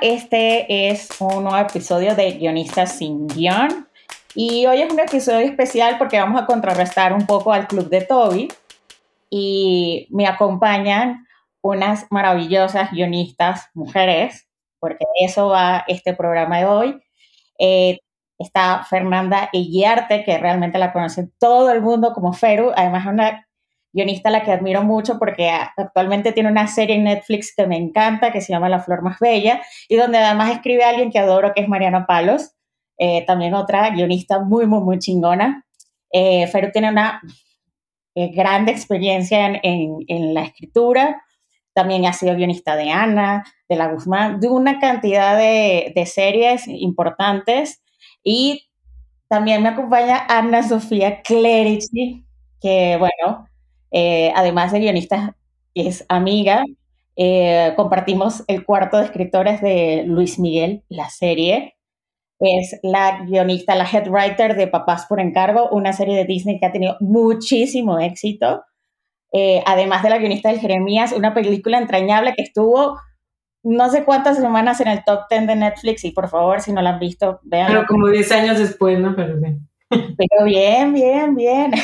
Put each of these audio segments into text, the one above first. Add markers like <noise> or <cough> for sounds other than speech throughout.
Este es un nuevo episodio de Guionistas sin guion. Y hoy es un episodio especial porque vamos a contrarrestar un poco al club de Toby. Y me acompañan unas maravillosas guionistas mujeres, porque de eso va este programa de hoy. Eh, está Fernanda Eguiarte, que realmente la conoce todo el mundo como Feru. Además, es una guionista la que admiro mucho porque actualmente tiene una serie en Netflix que me encanta, que se llama La Flor Más Bella, y donde además escribe a alguien que adoro, que es Mariana Palos, eh, también otra guionista muy, muy, muy chingona. Eh, Feru tiene una eh, grande experiencia en, en, en, la escritura, también ha sido guionista de Ana, de La Guzmán, de una cantidad de, de series importantes, y también me acompaña Ana Sofía Clerici, que bueno, eh, además de guionista, es amiga. Eh, compartimos el cuarto de escritores de Luis Miguel, la serie. Es la guionista, la head writer de Papás por Encargo, una serie de Disney que ha tenido muchísimo éxito. Eh, además de la guionista del Jeremías, una película entrañable que estuvo no sé cuántas semanas en el top 10 de Netflix y por favor, si no la han visto, vean. Pero como 10 años después, ¿no? Pero bien. Pero bien, bien, bien. <laughs>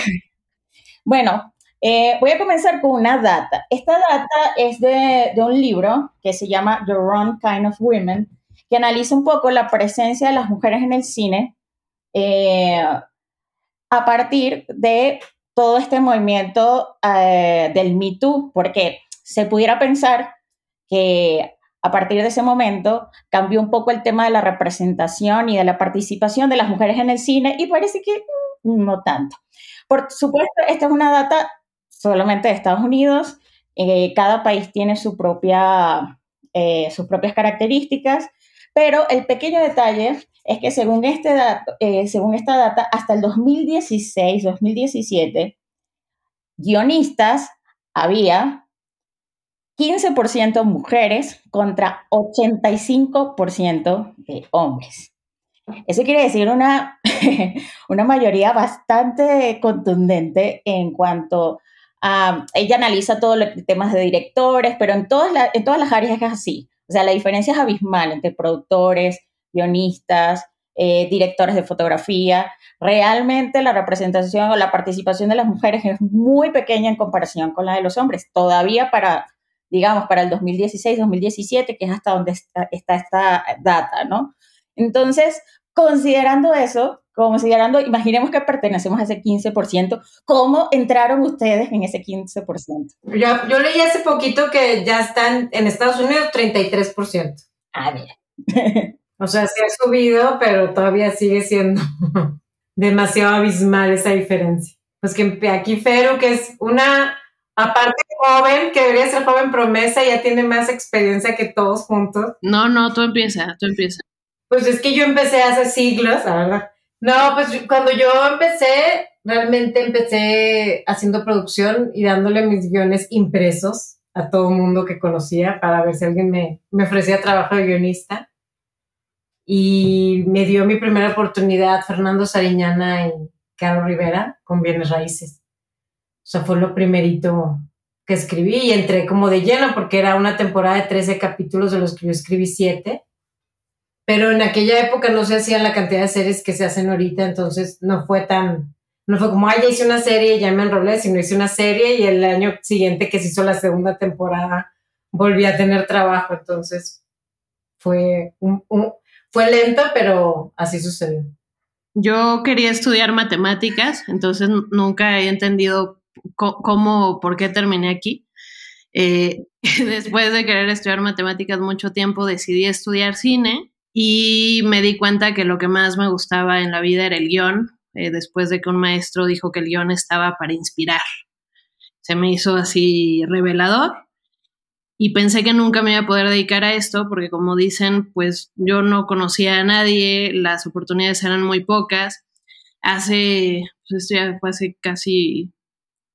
Bueno, eh, voy a comenzar con una data. Esta data es de, de, un libro que se llama The Wrong Kind of Women, que analiza un poco la presencia de las mujeres en el cine eh, a partir de todo este movimiento eh, del Me Too, porque se pudiera pensar que a partir de ese momento cambió un poco el tema de la representación y de la participación de las mujeres en el cine y parece que mm, no tanto. Por supuesto, esta es una data solamente de Estados Unidos. Eh, cada país tiene su propia, eh, sus propias características, pero el pequeño detalle es que según, este dato, eh, según esta data, hasta el 2016-2017, guionistas había 15% mujeres contra 85% de hombres. Eso quiere decir una, <laughs> una mayoría bastante contundente en cuanto Uh, ella analiza todos los temas de directores, pero en todas, en todas las áreas es así. O sea, la diferencia es abismal entre productores, guionistas, eh, directores de fotografía. Realmente la representación o la participación de las mujeres es muy pequeña en comparación con la de los hombres. Todavía para, digamos, para el 2016-2017, que es hasta donde está esta data, ¿no? Entonces, considerando eso, considerando, imaginemos que pertenecemos a ese 15%, ¿cómo entraron ustedes en ese 15%? Yo, yo leí hace poquito que ya están en Estados Unidos 33%. Ah, bien. <laughs> o sea, se ha subido, pero todavía sigue siendo <laughs> demasiado abismal esa diferencia. Pues que aquí Feru, que es una, aparte joven, que debería ser joven promesa, ya tiene más experiencia que todos juntos. No, no, tú empieza, tú empieza. Pues es que yo empecé hace siglos, la verdad. No, pues cuando yo empecé, realmente empecé haciendo producción y dándole mis guiones impresos a todo mundo que conocía para ver si alguien me, me ofrecía trabajo de guionista. Y me dio mi primera oportunidad Fernando Sariñana y Caro Rivera con Bienes Raíces. O sea, fue lo primerito que escribí y entré como de lleno porque era una temporada de 13 capítulos de los que yo escribí 7 pero en aquella época no se hacían la cantidad de series que se hacen ahorita, entonces no fue tan, no fue como, ay, ya hice una serie y ya me enrolé, sino hice una serie y el año siguiente que se hizo la segunda temporada volví a tener trabajo, entonces fue, un, fue lento, pero así sucedió. Yo quería estudiar matemáticas, entonces nunca he entendido cómo, por qué terminé aquí. Eh, <laughs> después de querer estudiar matemáticas mucho tiempo, decidí estudiar cine y me di cuenta que lo que más me gustaba en la vida era el guion, eh, después de que un maestro dijo que el guion estaba para inspirar. Se me hizo así revelador y pensé que nunca me iba a poder dedicar a esto porque como dicen, pues yo no conocía a nadie, las oportunidades eran muy pocas. Hace, pues esto ya fue hace casi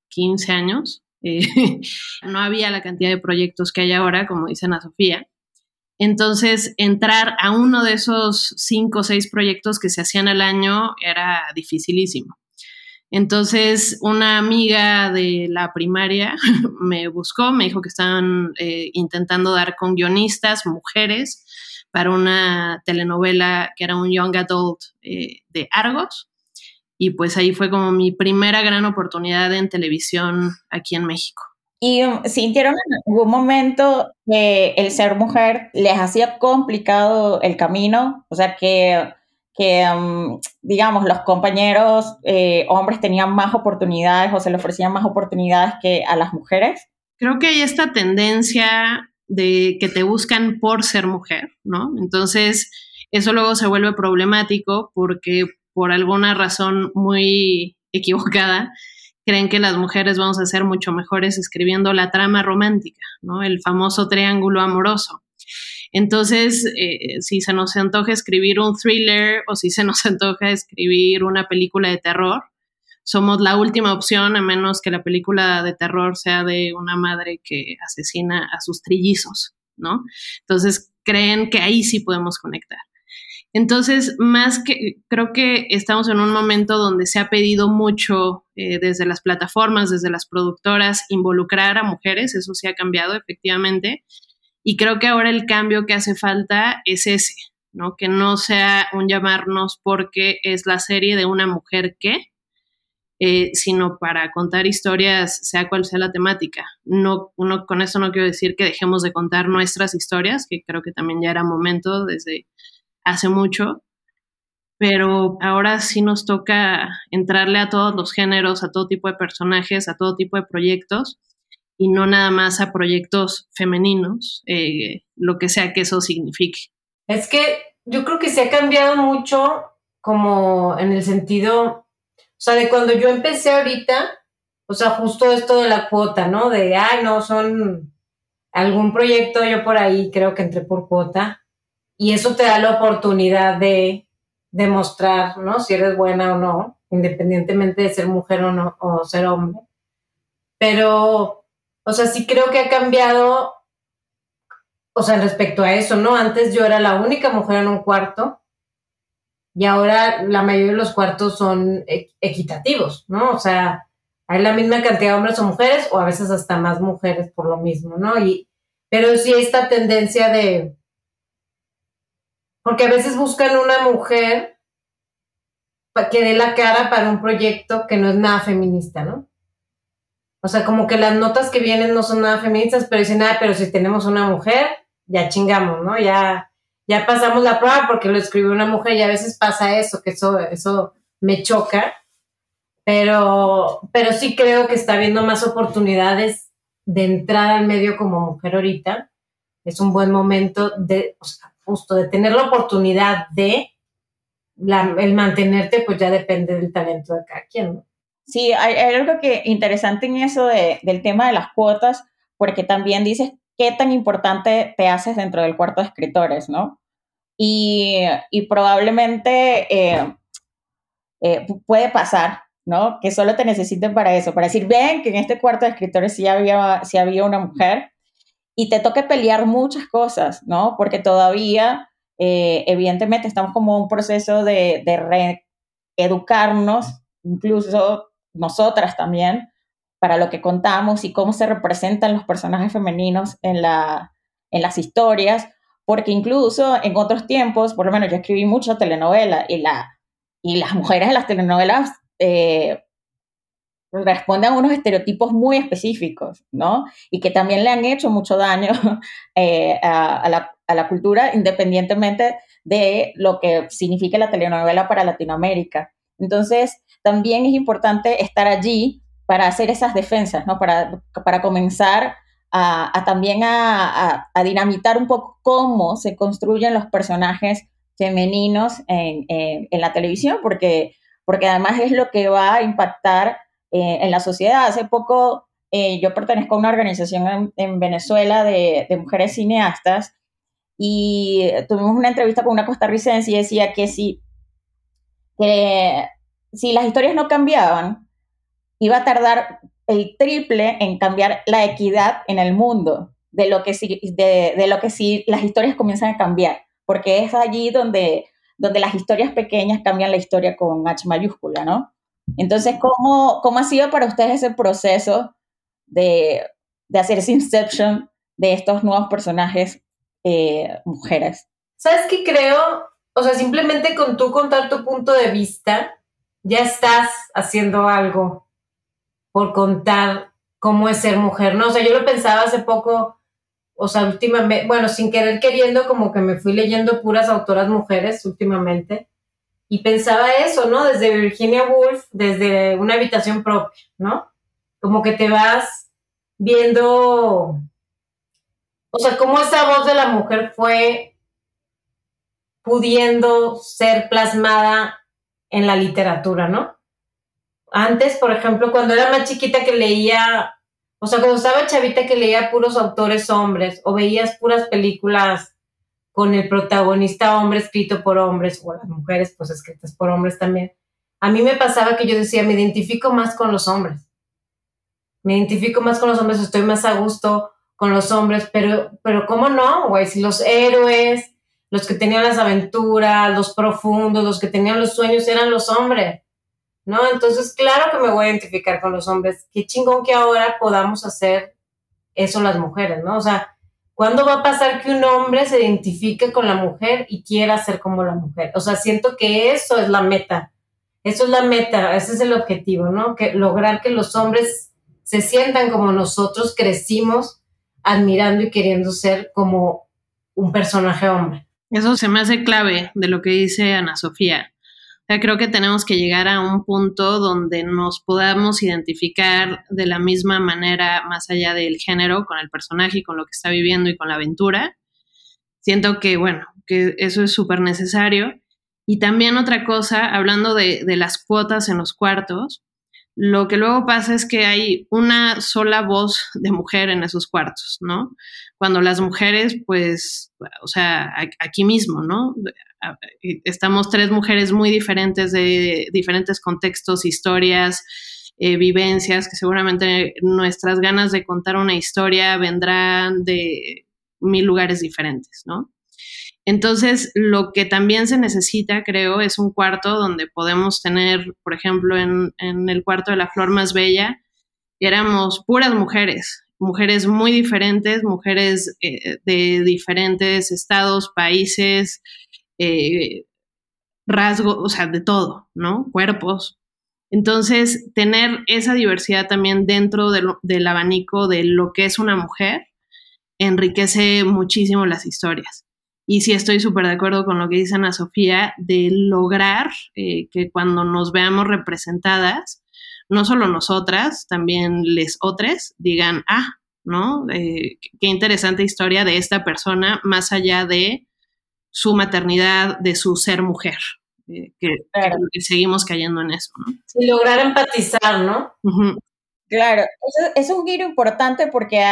15 años, eh, <laughs> no había la cantidad de proyectos que hay ahora, como dicen a Sofía. Entonces, entrar a uno de esos cinco o seis proyectos que se hacían al año era dificilísimo. Entonces, una amiga de la primaria <laughs> me buscó, me dijo que estaban eh, intentando dar con guionistas, mujeres, para una telenovela que era un young adult eh, de Argos. Y pues ahí fue como mi primera gran oportunidad en televisión aquí en México. ¿Y um, sintieron en algún momento que el ser mujer les hacía complicado el camino? O sea, que que, mm, digamos, los compañeros eh, hombres tenían más oportunidades o se les ofrecían más oportunidades que a las mujeres? Creo que hay esta tendencia de que te buscan por ser mujer, ¿no? Entonces, eso luego se vuelve problemático porque por alguna razón muy equivocada, creen que las mujeres vamos a ser mucho mejores escribiendo la trama romántica, ¿no? El famoso triángulo amoroso. Entonces, eh, si se nos antoja escribir un thriller o si se nos <laughs> antoja escribir una película de terror, somos la última opción a menos que la película de terror sea de una madre que asesina a sus trillizos, ¿no? Entonces, creen que ahí sí podemos conectar. Entonces, más que creo que estamos en un momento donde se ha pedido mucho eh, desde las plataformas, desde las productoras, involucrar a mujeres, eso sí ha cambiado efectivamente, y creo que ahora el cambio que hace falta es ese, ¿no? Que no sea un llamarnos porque es la serie de una mujer que, eh, sino para contar historias, sea cual sea la temática. No, con eso no quiero decir que dejemos de contar nuestras historias, que creo que también ya era momento desde hace mucho, pero ahora sí nos toca entrarle a todos los géneros, a todo tipo de personajes, a todo tipo de proyectos y no nada más a proyectos femeninos, eh, lo que sea que eso signifique. Es que yo creo que se ha cambiado mucho como en el sentido, o sea, de cuando yo empecé ahorita, o sea, justo esto de la cuota, ¿no? De, ay, no, son algún proyecto yo por ahí creo que entré por cuota y eso te da la oportunidad de demostrar, ¿no? Si eres buena o no, independientemente de ser mujer o no, o ser hombre. Pero o sea, sí creo que ha cambiado, o sea, respecto a eso, ¿no? Antes yo era la única mujer en un cuarto y ahora la mayoría de los cuartos son e-, equitativos, ¿no? O sea, hay la misma cantidad de hombres o mujeres o a veces hasta más mujeres por lo mismo, ¿no? Y, pero sí esta tendencia de, porque a veces buscan una mujer que dé la cara para un proyecto que no es nada feminista, ¿no? O sea, como que las notas que vienen no son nada feministas, pero dicen, ah, pero si tenemos una mujer, ya chingamos, ¿no? Ya, ya pasamos la prueba porque lo escribió una mujer y a veces pasa eso, que eso, eso me choca. Pero, pero sí creo que está habiendo más oportunidades de entrar al medio como mujer ahorita. Es un buen momento de, o sea, justo de tener la oportunidad de el mantenerte, pues ya depende del talento de cada quien. Sí, hay, algo que interesante en eso del tema de las cuotas, porque también dices qué tan importante te haces dentro del cuarto de escritores, ¿no? Y, probablemente eh, eh, puede pasar, ¿no? Que solo te necesiten para eso, para decir, ven que en este cuarto de escritores sí había, sí había una mujer y te toque pelear muchas cosas, ¿no? Porque todavía, eh, evidentemente, estamos como en un proceso de, de reeducarnos, incluso nosotras también, para lo que contamos y cómo se representan los personajes femeninos en, la, en las historias, porque incluso en otros tiempos, por lo menos yo escribí mucha telenovela y, la, y las mujeres en las telenovelas eh, responden a unos estereotipos muy específicos, ¿no? Y que también le han hecho mucho daño <laughs> eh, a, la, a la cultura, independientemente de lo que signifique la telenovela para Latinoamérica. Entonces, también es importante estar allí para hacer esas defensas, ¿no? Para, para comenzar a, también a, dinamitar un poco cómo se construyen los personajes femeninos en, la televisión, porque, porque además es lo que va a impactar eh, en la sociedad. Hace poco eh, yo pertenezco a una organización en, Venezuela de, mujeres cineastas y tuvimos una entrevista con una costarricense y decía que si, que si las historias no cambiaban, iba a tardar el triple en cambiar la equidad en el mundo de lo que si, de, de lo que si las historias comienzan a cambiar, porque es allí donde, donde las historias pequeñas cambian la historia con H mayúscula, ¿no? Entonces, ¿cómo, cómo ha sido para ustedes ese proceso de, de hacer ese inception de estos nuevos personajes eh, mujeres? ¿Sabes qué creo? O sea, simplemente con tú contar tu punto de vista, ya estás haciendo algo por contar cómo es ser mujer, ¿no? O sea, yo lo pensaba hace poco, o sea, últimamente, bueno, sin querer queriendo, como que me fui leyendo puras autoras mujeres últimamente, y pensaba eso, ¿no? Desde Virginia Woolf, desde una habitación propia, ¿no? Como que te vas viendo, o sea, cómo esa voz de la mujer fue pudiendo ser plasmada en la literatura, ¿no? Antes, por ejemplo, cuando era más chiquita que leía, o sea, cuando estaba chavita que leía puros autores hombres o veías puras películas con el protagonista hombre escrito por hombres o las mujeres pues escritas por hombres también. A mí me pasaba que yo decía, me identifico más con los hombres. Me identifico más con los hombres, estoy más a gusto con los hombres, pero, pero ¿cómo no, güey? Si los héroes, los que tenían las aventuras, los profundos, los que tenían los sueños eran los hombres. ¿no? Entonces, claro que me voy a identificar con los hombres. Qué chingón que ahora podamos hacer eso las mujeres, ¿no? O sea, ¿cuándo va a pasar que un hombre se identifique con la mujer y quiera ser como la mujer? O sea, siento que eso es la meta. Eso es la meta, ese es el objetivo, ¿no? Que lograr que los hombres se sientan como nosotros crecimos admirando y queriendo ser como un personaje hombre. Eso se me hace clave de lo que dice Ana Sofía creo que tenemos que llegar a un punto donde nos podamos identificar de la misma manera, más allá del género, con el personaje y con lo que está viviendo y con la aventura. Siento que, bueno, que eso es súper necesario. Y también otra cosa, hablando de, de las cuotas en los cuartos, lo que luego pasa es que hay una sola voz de mujer en esos cuartos, ¿no? Cuando las mujeres, pues, o sea, aquí mismo, ¿no? Estamos tres mujeres muy diferentes de diferentes contextos, historias, eh, vivencias, que seguramente nuestras ganas de contar una historia vendrán de mil lugares diferentes, ¿no? Entonces, lo que también se necesita, creo, es un cuarto donde podemos tener, por ejemplo, en, el cuarto de la flor más bella, éramos puras mujeres, mujeres muy diferentes, mujeres eh, de diferentes estados, países, eh, rasgos, o sea, de todo, ¿no? Cuerpos. Entonces, tener esa diversidad también dentro del abanico de lo que es una mujer enriquece muchísimo las historias. Y sí estoy súper de acuerdo con lo que dice Ana Sofía, de lograr eh, que cuando nos veamos representadas, no solo nosotras, también les otras digan, ah, ¿no? Eh, qué interesante historia de esta persona, más allá de su maternidad, de su ser mujer. Eh, que, seguimos cayendo en eso, ¿no? Y lograr empatizar, ¿no? Claro, eso, es un giro importante porque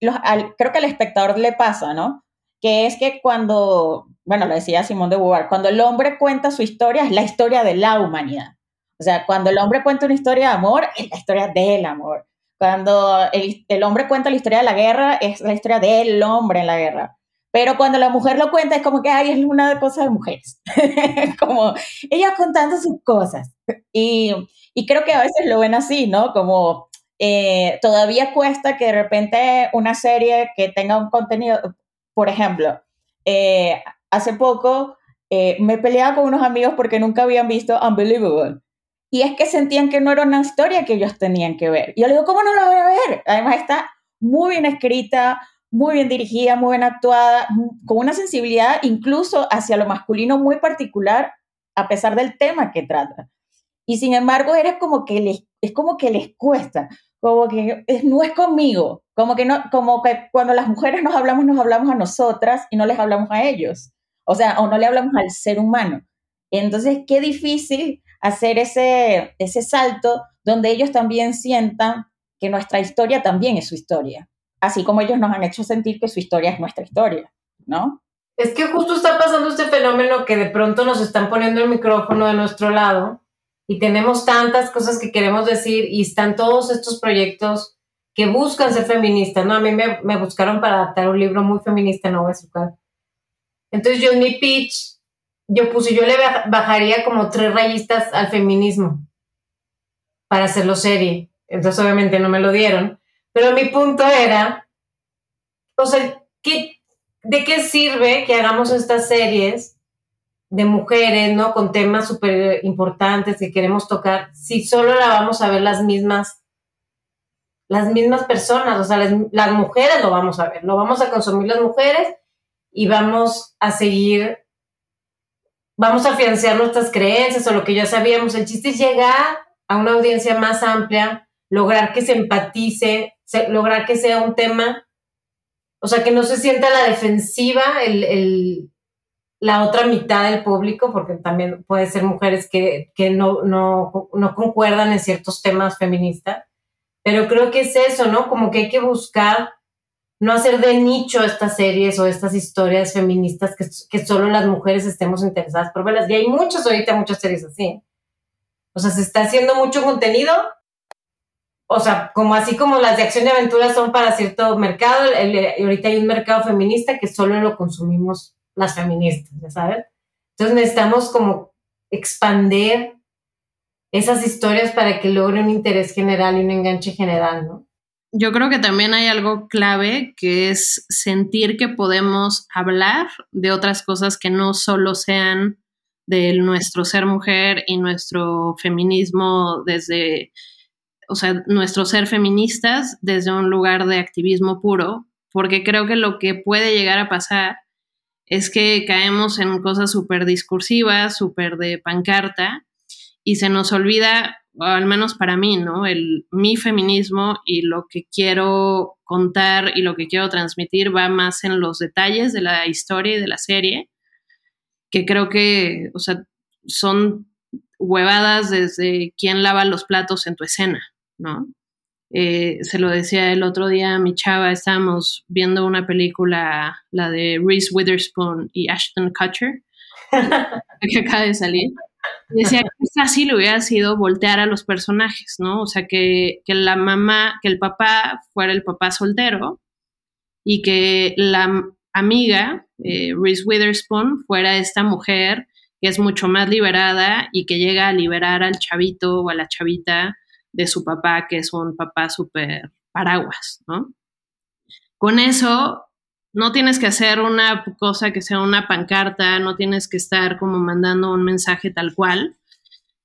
creo que al espectador le pasa, ¿no? que es que cuando, bueno, lo decía Simón de Beauvoir, cuando el hombre cuenta su historia es la historia de la humanidad. O sea, cuando el hombre cuenta una historia de amor, es la historia del amor. Cuando el, el hombre cuenta la historia de la guerra, es la historia del hombre en la guerra. Pero cuando la mujer lo cuenta, es como que, ay, es una cosa de mujeres. <laughs> como ella contando sus cosas. Y, y, creo que a veces lo ven así, ¿no? Como eh, todavía cuesta que de repente una serie que tenga un contenido, por ejemplo, eh, hace poco eh, me peleaba con unos amigos porque nunca habían visto Unbelievable. Y es que sentían que no era una historia que ellos tenían que ver. Y yo le digo, ¿cómo no la voy a ver? Además está muy bien escrita, muy bien dirigida, muy bien actuada, con una sensibilidad incluso hacia lo masculino muy particular, a pesar del tema que trata. Y sin embargo, eres como que les, es como que les cuesta como que no es conmigo, como que no, como que cuando las mujeres nos hablamos, nos hablamos a nosotras y no les hablamos a ellos, o sea, o no le hablamos al ser humano. Entonces, qué difícil hacer ese, ese salto donde ellos también sientan que nuestra historia también es su historia, así como ellos nos han hecho sentir que su historia es nuestra historia, ¿no? Es que justo está pasando este fenómeno que de pronto nos están poniendo el micrófono de nuestro lado y tenemos tantas cosas que queremos decir y están todos estos proyectos que buscan ser feministas, ¿no? A mí me, buscaron para adaptar un libro muy feminista, no voy a explicar. Entonces yo en mi pitch, yo puse, yo le bajaría como tres rayitas al feminismo para hacerlo serie. Entonces obviamente no me lo dieron. Pero mi punto era, o sea, ¿qué, ¿de qué sirve que hagamos estas series de mujeres, ¿no? Con temas súper importantes que queremos tocar, si solo la vamos a ver las mismas, las mismas personas, o sea, las, las mujeres lo vamos a ver, lo vamos a consumir las mujeres y vamos a seguir, vamos a financiar nuestras creencias o lo que ya sabíamos. El chiste es llegar a una audiencia más amplia, lograr que se empatice, lograr que sea un tema, o sea, que no se sienta la defensiva el, la otra mitad del público, porque también puede ser mujeres que, no, no, no concuerdan en ciertos temas feministas, pero creo que es eso, ¿no? Como que hay que buscar no hacer de nicho estas series o estas historias feministas que, que, solo las mujeres estemos interesadas por verlas. Y hay muchas ahorita, muchas series así. O sea, se está haciendo mucho contenido. O sea, como así como las de acción y aventura son para cierto mercado, y ahorita hay un mercado feminista que solo lo consumimos las feministas, ¿ya sabes? Entonces necesitamos como expander esas historias para que logre un interés general y un enganche general, ¿no? Yo creo que también hay algo clave que es sentir que podemos hablar de otras cosas que no solo sean de nuestro ser mujer y nuestro feminismo desde, o sea, nuestro ser feministas desde un lugar de activismo puro, porque creo que lo que puede llegar a pasar es que caemos en cosas súper discursivas, súper de pancarta, y se nos olvida al menos para mí, ¿no? El, mi feminismo y lo que quiero contar y lo que quiero transmitir va más en los detalles de la historia y de la serie, que creo que, o sea, son huevadas desde quién lava los platos en tu escena, ¿no? Eh, se lo decía el otro día a mi chava, estábamos viendo una película, la de Reese Witherspoon y Ashton Kutcher, <laughs> que acaba de salir. Decía que fácil hubiera sido voltear a los personajes, ¿no? O sea, que, la mamá, que el papá fuera el papá soltero y que la amiga, eh, Reese Witherspoon, fuera esta mujer que es mucho más liberada y que llega a liberar al chavito o a la chavita de su papá, que es un papá súper paraguas, ¿no? Con eso no tienes que hacer una cosa que sea una pancarta, no tienes que estar como mandando un mensaje tal cual,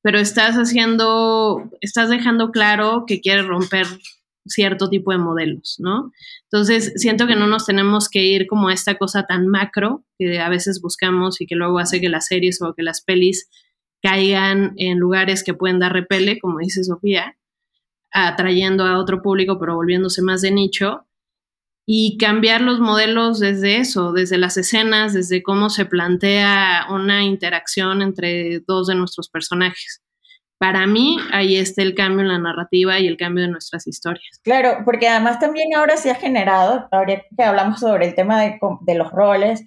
pero estás haciendo, estás dejando claro que quieres romper cierto tipo de modelos, ¿no? Entonces, siento que no nos tenemos que ir como a esta cosa tan macro que a veces buscamos y que luego hace que las series o que las pelis caigan en lugares que pueden dar repele, como dice Sofía, atrayendo a otro público, pero volviéndose más de nicho, y cambiar los modelos desde eso, desde las escenas, desde cómo se plantea una interacción entre dos de nuestros personajes. Para mí, ahí está el cambio en la narrativa y el cambio de nuestras historias. Claro, porque además también ahora se ha generado, ahora que hablamos sobre el tema de, de los roles,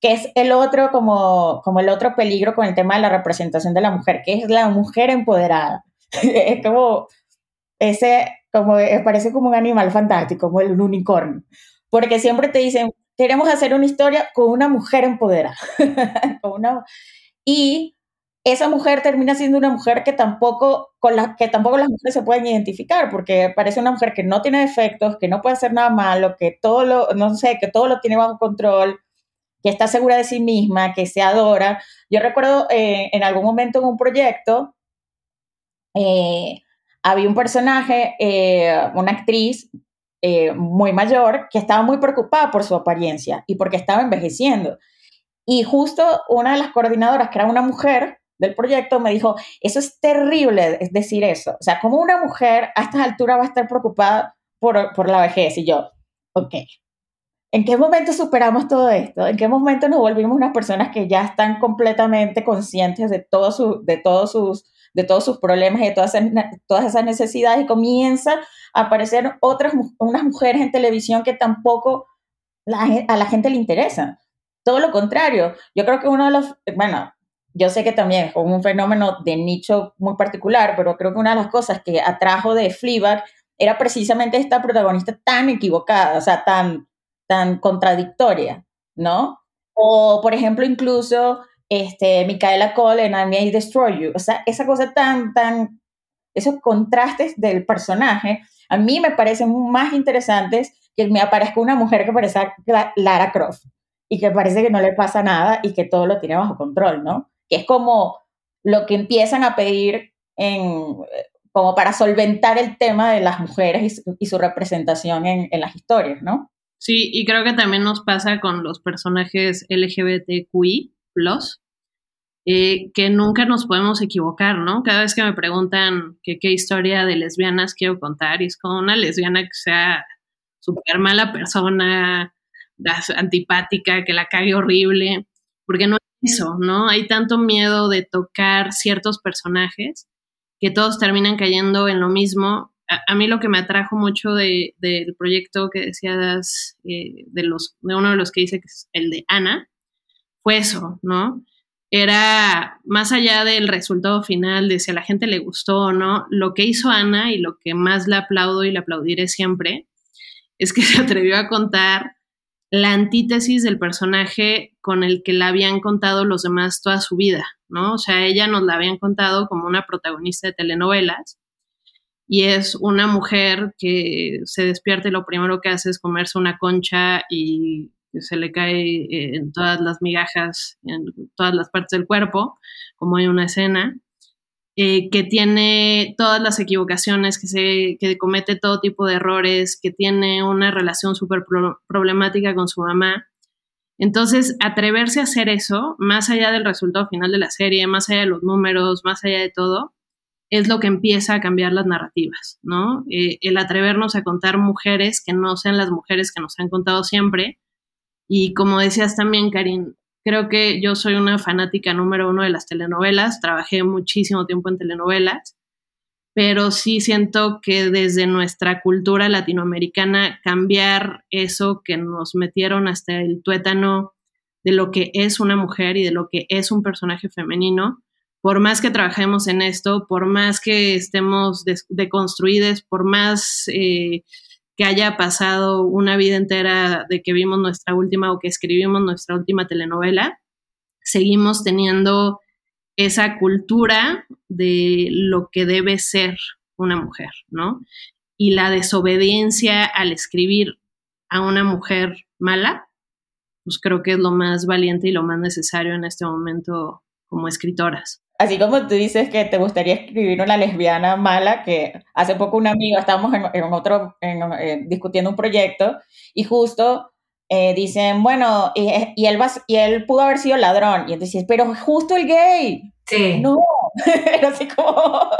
que es el otro, como, como el otro peligro con el tema de la representación de la mujer, que es la mujer empoderada. <laughs> es como ese como eh, parece como un animal fantástico, como el unicornio, porque siempre te dicen, queremos hacer una historia con una mujer empoderada. <laughs> y esa mujer termina siendo una mujer que tampoco, con la, que tampoco las mujeres se pueden identificar, porque parece una mujer que no tiene defectos, que no puede hacer nada malo, que todo lo, no sé, que todo lo tiene bajo control, que está segura de sí misma, que se adora. Yo recuerdo eh, en algún momento en un proyecto, eh, había un personaje, eh, una actriz eh, muy mayor, que estaba muy preocupada por su apariencia y porque estaba envejeciendo. Y justo una de las coordinadoras, que era una mujer del proyecto, me dijo, eso es terrible decir eso. O sea, como una mujer a estas alturas va a estar preocupada por, por la vejez? Y yo, ok. ¿En qué momento superamos todo esto? ¿En qué momento nos volvimos unas personas que ya están completamente conscientes de, todo su, de todos sus de todos sus problemas y de todas todas esas necesidades y comienza a aparecer otras, unas mujeres en televisión que tampoco a la gente le interesa. Todo lo contrario, yo creo que uno de los, bueno, yo sé que también es un fenómeno de nicho muy particular, pero creo que una de las cosas que atrajo de Fleabag era precisamente esta protagonista tan equivocada, o sea, tan, tan contradictoria, ¿no? O, por ejemplo, incluso este, Micaela Cole en I May Destroy You, o sea, esa cosa tan, tan, esos contrastes del personaje, a mí me parecen más interesantes que me aparezca una mujer que parece Lara Croft y que parece que no le pasa nada y que todo lo tiene bajo control, ¿no? Que es como lo que empiezan a pedir en, como para solventar el tema de las mujeres y su, representación en, en, las historias, ¿no? Sí, y creo que también nos pasa con los personajes LGBTQI, eh, que nunca nos podemos equivocar, ¿no? Cada vez que me preguntan qué historia de lesbianas quiero contar, y es como una lesbiana que sea súper mala persona, antipática, que la cague horrible, porque no es eso, ¿no? Hay tanto miedo de tocar ciertos personajes que todos terminan cayendo en lo mismo. A, mí lo que me atrajo mucho del proyecto que decías, eh, de, los, de uno de los que dice que es el de Ana, fue eso, ¿no? Era más allá del resultado final, de si a la gente le gustó o no, lo que hizo Ana y lo que más le aplaudo y le aplaudiré siempre, es que <laughs> se atrevió a contar la antítesis del personaje con el que la habían contado los demás toda su vida, ¿no? O sea, ella nos la habían contado como una protagonista de telenovelas y es una mujer que se despierta y lo primero que hace es comerse una concha y se le cae eh, en todas las migajas, en todas las partes del cuerpo, como hay una escena. Eh, que tiene todas las equivocaciones, que, se, que comete todo tipo de errores, que tiene una relación súper problemática con su mamá. Entonces, atreverse a hacer eso, más allá del resultado final de la serie, más allá de los números, más allá de todo, es lo que empieza a cambiar las narrativas, ¿no? Eh, el atrevernos a contar mujeres que no sean las mujeres que nos han contado siempre. Y como decías también, Karin, Creo que yo soy una fanática número uno de las telenovelas, trabajé muchísimo tiempo en telenovelas, pero sí siento que desde nuestra cultura latinoamericana cambiar eso que nos metieron hasta el tuétano de lo que es una mujer y de lo que es un personaje femenino, por más que trabajemos en esto, por más que estemos deconstruidos, por más eh, que haya pasado una vida entera de que vimos nuestra última o que escribimos nuestra última telenovela, seguimos teniendo esa cultura de lo que debe ser una mujer, ¿no? Y la desobediencia al escribir a una mujer mala, pues creo que es lo más valiente y lo más necesario en este momento como escritoras así como tú dices que te gustaría escribir una lesbiana mala, que hace poco un amigo, estábamos en, otro, eh, discutiendo un proyecto y justo eh, dicen, bueno, y, él va, y él pudo haber sido ladrón. Y entonces, pero justo el gay. Sí. No, <laughs> era así como...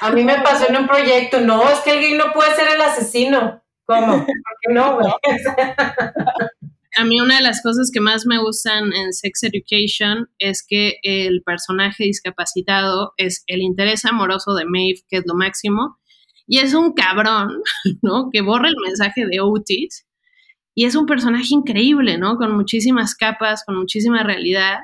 A mí me <laughs> pasó en un proyecto, no, es que el gay no puede ser el asesino. ¿Cómo? ¿Por qué no, <laughs> a mí una de las cosas que más me gustan en Sex Education es que el personaje discapacitado es el interés amoroso de Maeve, que es lo máximo, y es un cabrón, <laughs> ¿no? Que borra el mensaje de Otis, y es un personaje increíble, ¿no? Con muchísimas capas, con muchísima realidad,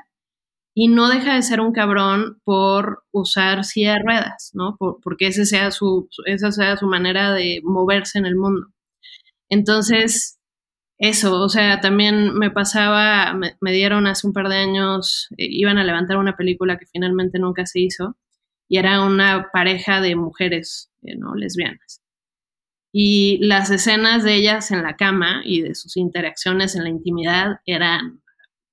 y no deja de ser un cabrón por usar silla de ruedas, ¿no? porque ese sea su, esa sea su manera de moverse en el mundo. Entonces, eso, o sea, también me pasaba, me, dieron hace un par de años, eh, iban a levantar una película que finalmente nunca se hizo, y era una pareja de mujeres, eh, ¿no? Lesbianas. Y las escenas de ellas en la cama y de sus interacciones en la intimidad eran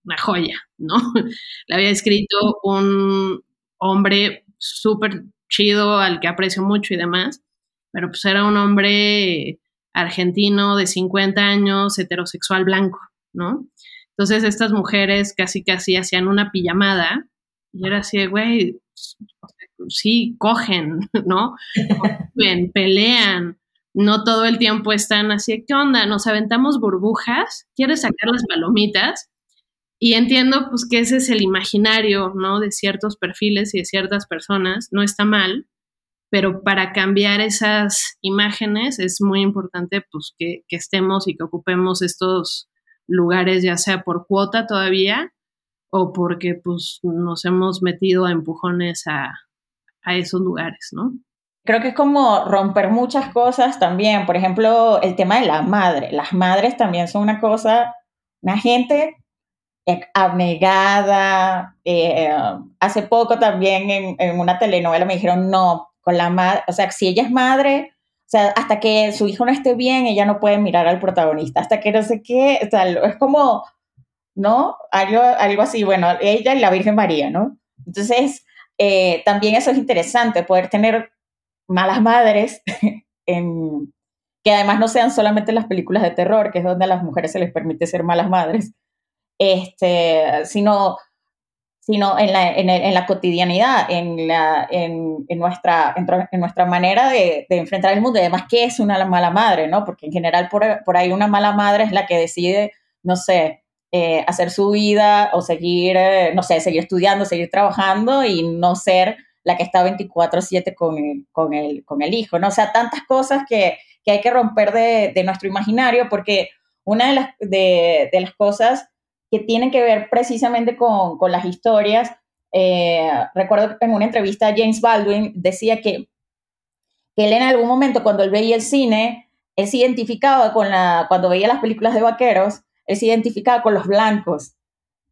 una joya, ¿no? <laughs> La había escrito un hombre súper chido al que aprecio mucho y demás, pero pues era un hombre argentino de 50 años, heterosexual blanco, ¿no? Entonces estas mujeres casi casi hacían una pijamada y era así, güey, sí, cogen, <laughs> ¿no? Cogen, pelean, no todo el tiempo están así, ¿qué onda? Nos aventamos burbujas, ¿quieres sacar las palomitas? Y entiendo pues que ese es el imaginario, ¿no? De ciertos perfiles y de ciertas personas, no está mal, pero para cambiar esas imágenes es muy importante pues que, que estemos y que ocupemos estos lugares, ya sea por cuota todavía o porque pues nos hemos metido a empujones a, a esos lugares, ¿no? Creo que es como romper muchas cosas también. Por ejemplo, el tema de la madre. Las madres también son una cosa, una gente abnegada. Eh, hace poco también en, en, una telenovela me dijeron, no, con la madre, o sea, si ella es madre, o sea, hasta que su hijo no esté bien, ella no puede mirar al protagonista, hasta que no sé qué, o sea, es como, ¿no? Algo, algo así, bueno, ella y la Virgen María, ¿no? Entonces, eh, también eso es interesante, poder tener malas madres, <laughs> que además no sean solamente las películas de terror, que es donde a las mujeres se les permite ser malas madres, este, sino, sino en, la, en, en la cotidianidad, en, la, en, en nuestra, en, nuestra manera de, enfrentar el mundo. Además, ¿qué es una mala madre? ¿no? Porque en general por, por ahí una mala madre es la que decide, no sé, eh, hacer su vida o seguir, eh, no sé, seguir estudiando, seguir trabajando y no ser la que está 24/7 con el, con, el, con el hijo, ¿no? O sea, tantas cosas que, que hay que romper de, de, nuestro imaginario porque una de las, de, de, las cosas que tienen que ver precisamente con, con las historias, eh, recuerdo que en una entrevista James Baldwin decía que, que él en algún momento cuando él veía el cine, él se identificaba con la, cuando veía las películas de vaqueros, él se identificaba con los blancos,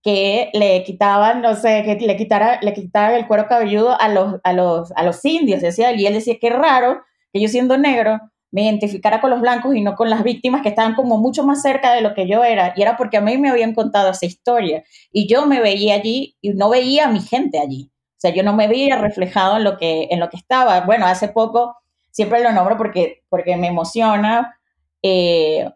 que le quitaban, no sé, que le, quitara, le quitaban el cuero cabelludo a los, a los, a los indios, decía, y él decía, qué raro que yo siendo negro me identificara con los blancos y no con las víctimas que estaban como mucho más cerca de lo que yo era, y era porque a mí me habían contado esa historia, y yo me veía allí y no veía a mi gente allí, o sea, yo no me veía reflejado en lo que, en lo que estaba. Bueno, hace poco, siempre lo nombro porque, porque me emociona, eh,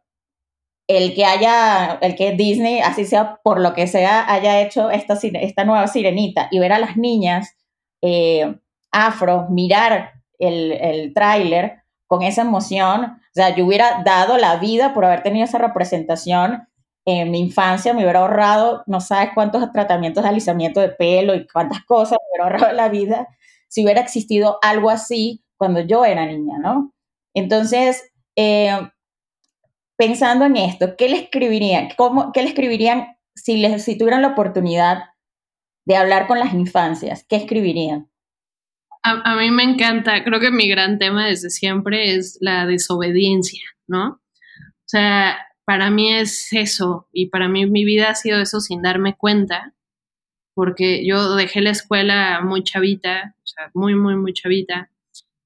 el que haya, el que Disney, así sea por lo que sea, haya hecho esta, esta nueva sirenita y ver a las niñas eh, afro mirar el, el tráiler con esa emoción, o sea, yo hubiera dado la vida por haber tenido esa representación en mi infancia, me hubiera ahorrado, no sabes cuántos tratamientos de alisamiento de pelo y cuántas cosas, me hubiera ahorrado la vida si hubiera existido algo así cuando yo era niña, ¿no? Entonces, eh, pensando en esto, ¿qué le escribirían? ¿Cómo, ¿Qué le escribirían si, les, si tuvieran la oportunidad de hablar con las infancias? ¿Qué escribirían? A, mí me encanta, creo que mi gran tema desde siempre es la desobediencia, ¿no? O sea, para mí es eso, y para mí mi vida ha sido eso sin darme cuenta, porque yo dejé la escuela muy chavita, o sea, muy, muy, muy chavita,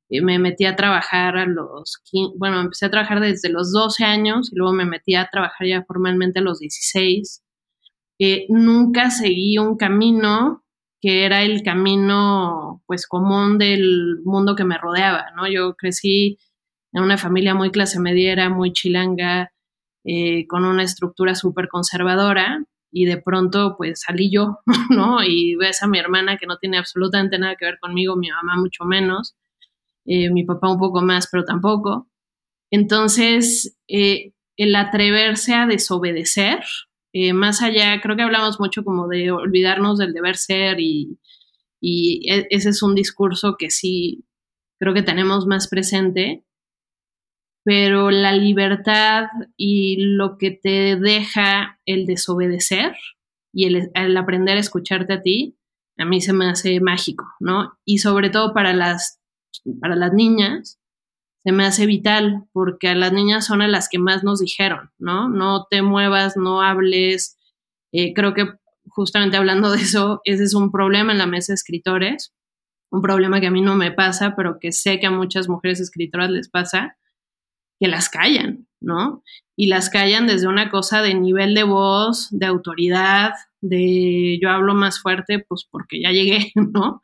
me metí a trabajar a los, bueno, empecé a trabajar desde los 12 años y luego me metí a trabajar ya formalmente a los 16. Eh, nunca seguí un camino que era el camino pues común del mundo que me rodeaba, ¿no? Yo crecí en una familia muy clase mediera, muy chilanga, eh, con una estructura súper conservadora y de pronto pues salí yo, <laughs> ¿no? Y ves a mi hermana que no tiene absolutamente nada que ver conmigo, mi mamá mucho menos eh, mi papá un poco más, pero tampoco. Entonces, eh, el atreverse a desobedecer, eh, más allá, creo que hablamos mucho como de olvidarnos del deber ser y, e, ese es un discurso que sí creo que tenemos más presente, pero la libertad y lo que te deja el desobedecer y el, el, aprender a escucharte a ti, a mí se me hace mágico, ¿no? Y sobre todo para las para las niñas, se me hace vital porque a las niñas son a las que más nos dijeron, ¿no? No te muevas, no hables. Eh, creo que justamente hablando de eso, ese es un problema en la mesa de escritores, un problema que a mí no me pasa, pero que sé que a muchas mujeres escritoras les pasa, que las callan, ¿no? Y las callan desde una cosa de nivel de voz, de autoridad, de yo hablo más fuerte, pues porque ya llegué, <laughs> ¿no?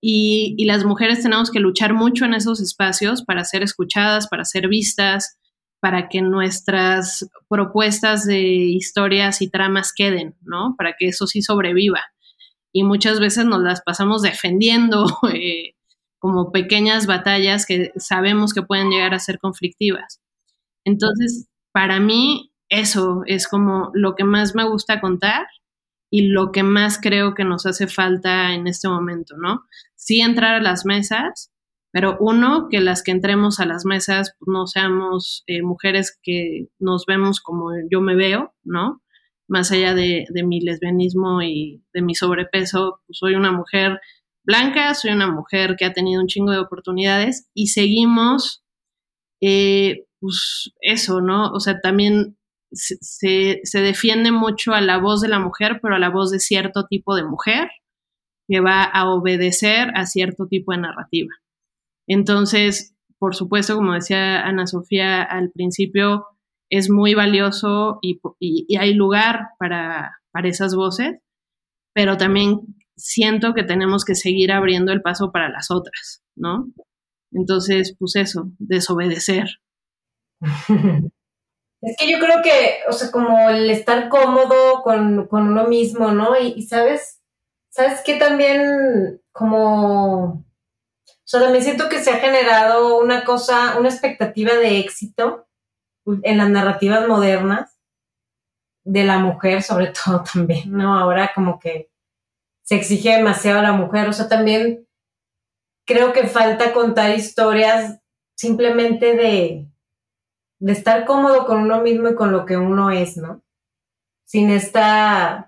Y, y, las mujeres tenemos que luchar mucho en esos espacios para ser escuchadas, para ser vistas, para que nuestras propuestas de historias y tramas queden, ¿no? Para que eso sí sobreviva. Y muchas veces nos las pasamos defendiendo <laughs> eh, como pequeñas batallas que sabemos que pueden llegar a ser conflictivas. Entonces, para mí, eso es como lo que más me gusta contar y lo que más creo que nos hace falta en este momento, ¿no? Sí entrar a las mesas, pero uno, que las que entremos a las mesas no seamos eh, mujeres que nos vemos como yo me veo, ¿no? Más allá de, de, mi lesbianismo y de mi sobrepeso, pues soy una mujer blanca, soy una mujer que ha tenido un chingo de oportunidades y seguimos, eh, pues eso, ¿no? O sea, también se, se, defiende mucho a la voz de la mujer, pero a la voz de cierto tipo de mujer que va a obedecer a cierto tipo de narrativa. Entonces, por supuesto, como decía Ana Sofía al principio, es muy valioso y, hay lugar para, para esas voces, pero también siento que tenemos que seguir abriendo el paso para las otras, ¿no? Entonces, pues eso, desobedecer. <laughs> Es que yo creo que, o sea, como el estar cómodo con, con uno mismo, ¿no? Y, sabes, sabes que también como, o sea, también siento que se ha generado una cosa, una expectativa de éxito en las narrativas modernas de la mujer, sobre <laughs> todo también, ¿no? Ahora como que se exige demasiado a la mujer, o sea, también creo que falta contar historias simplemente de, de estar cómodo con uno mismo y con lo que uno es, ¿no? Sin esta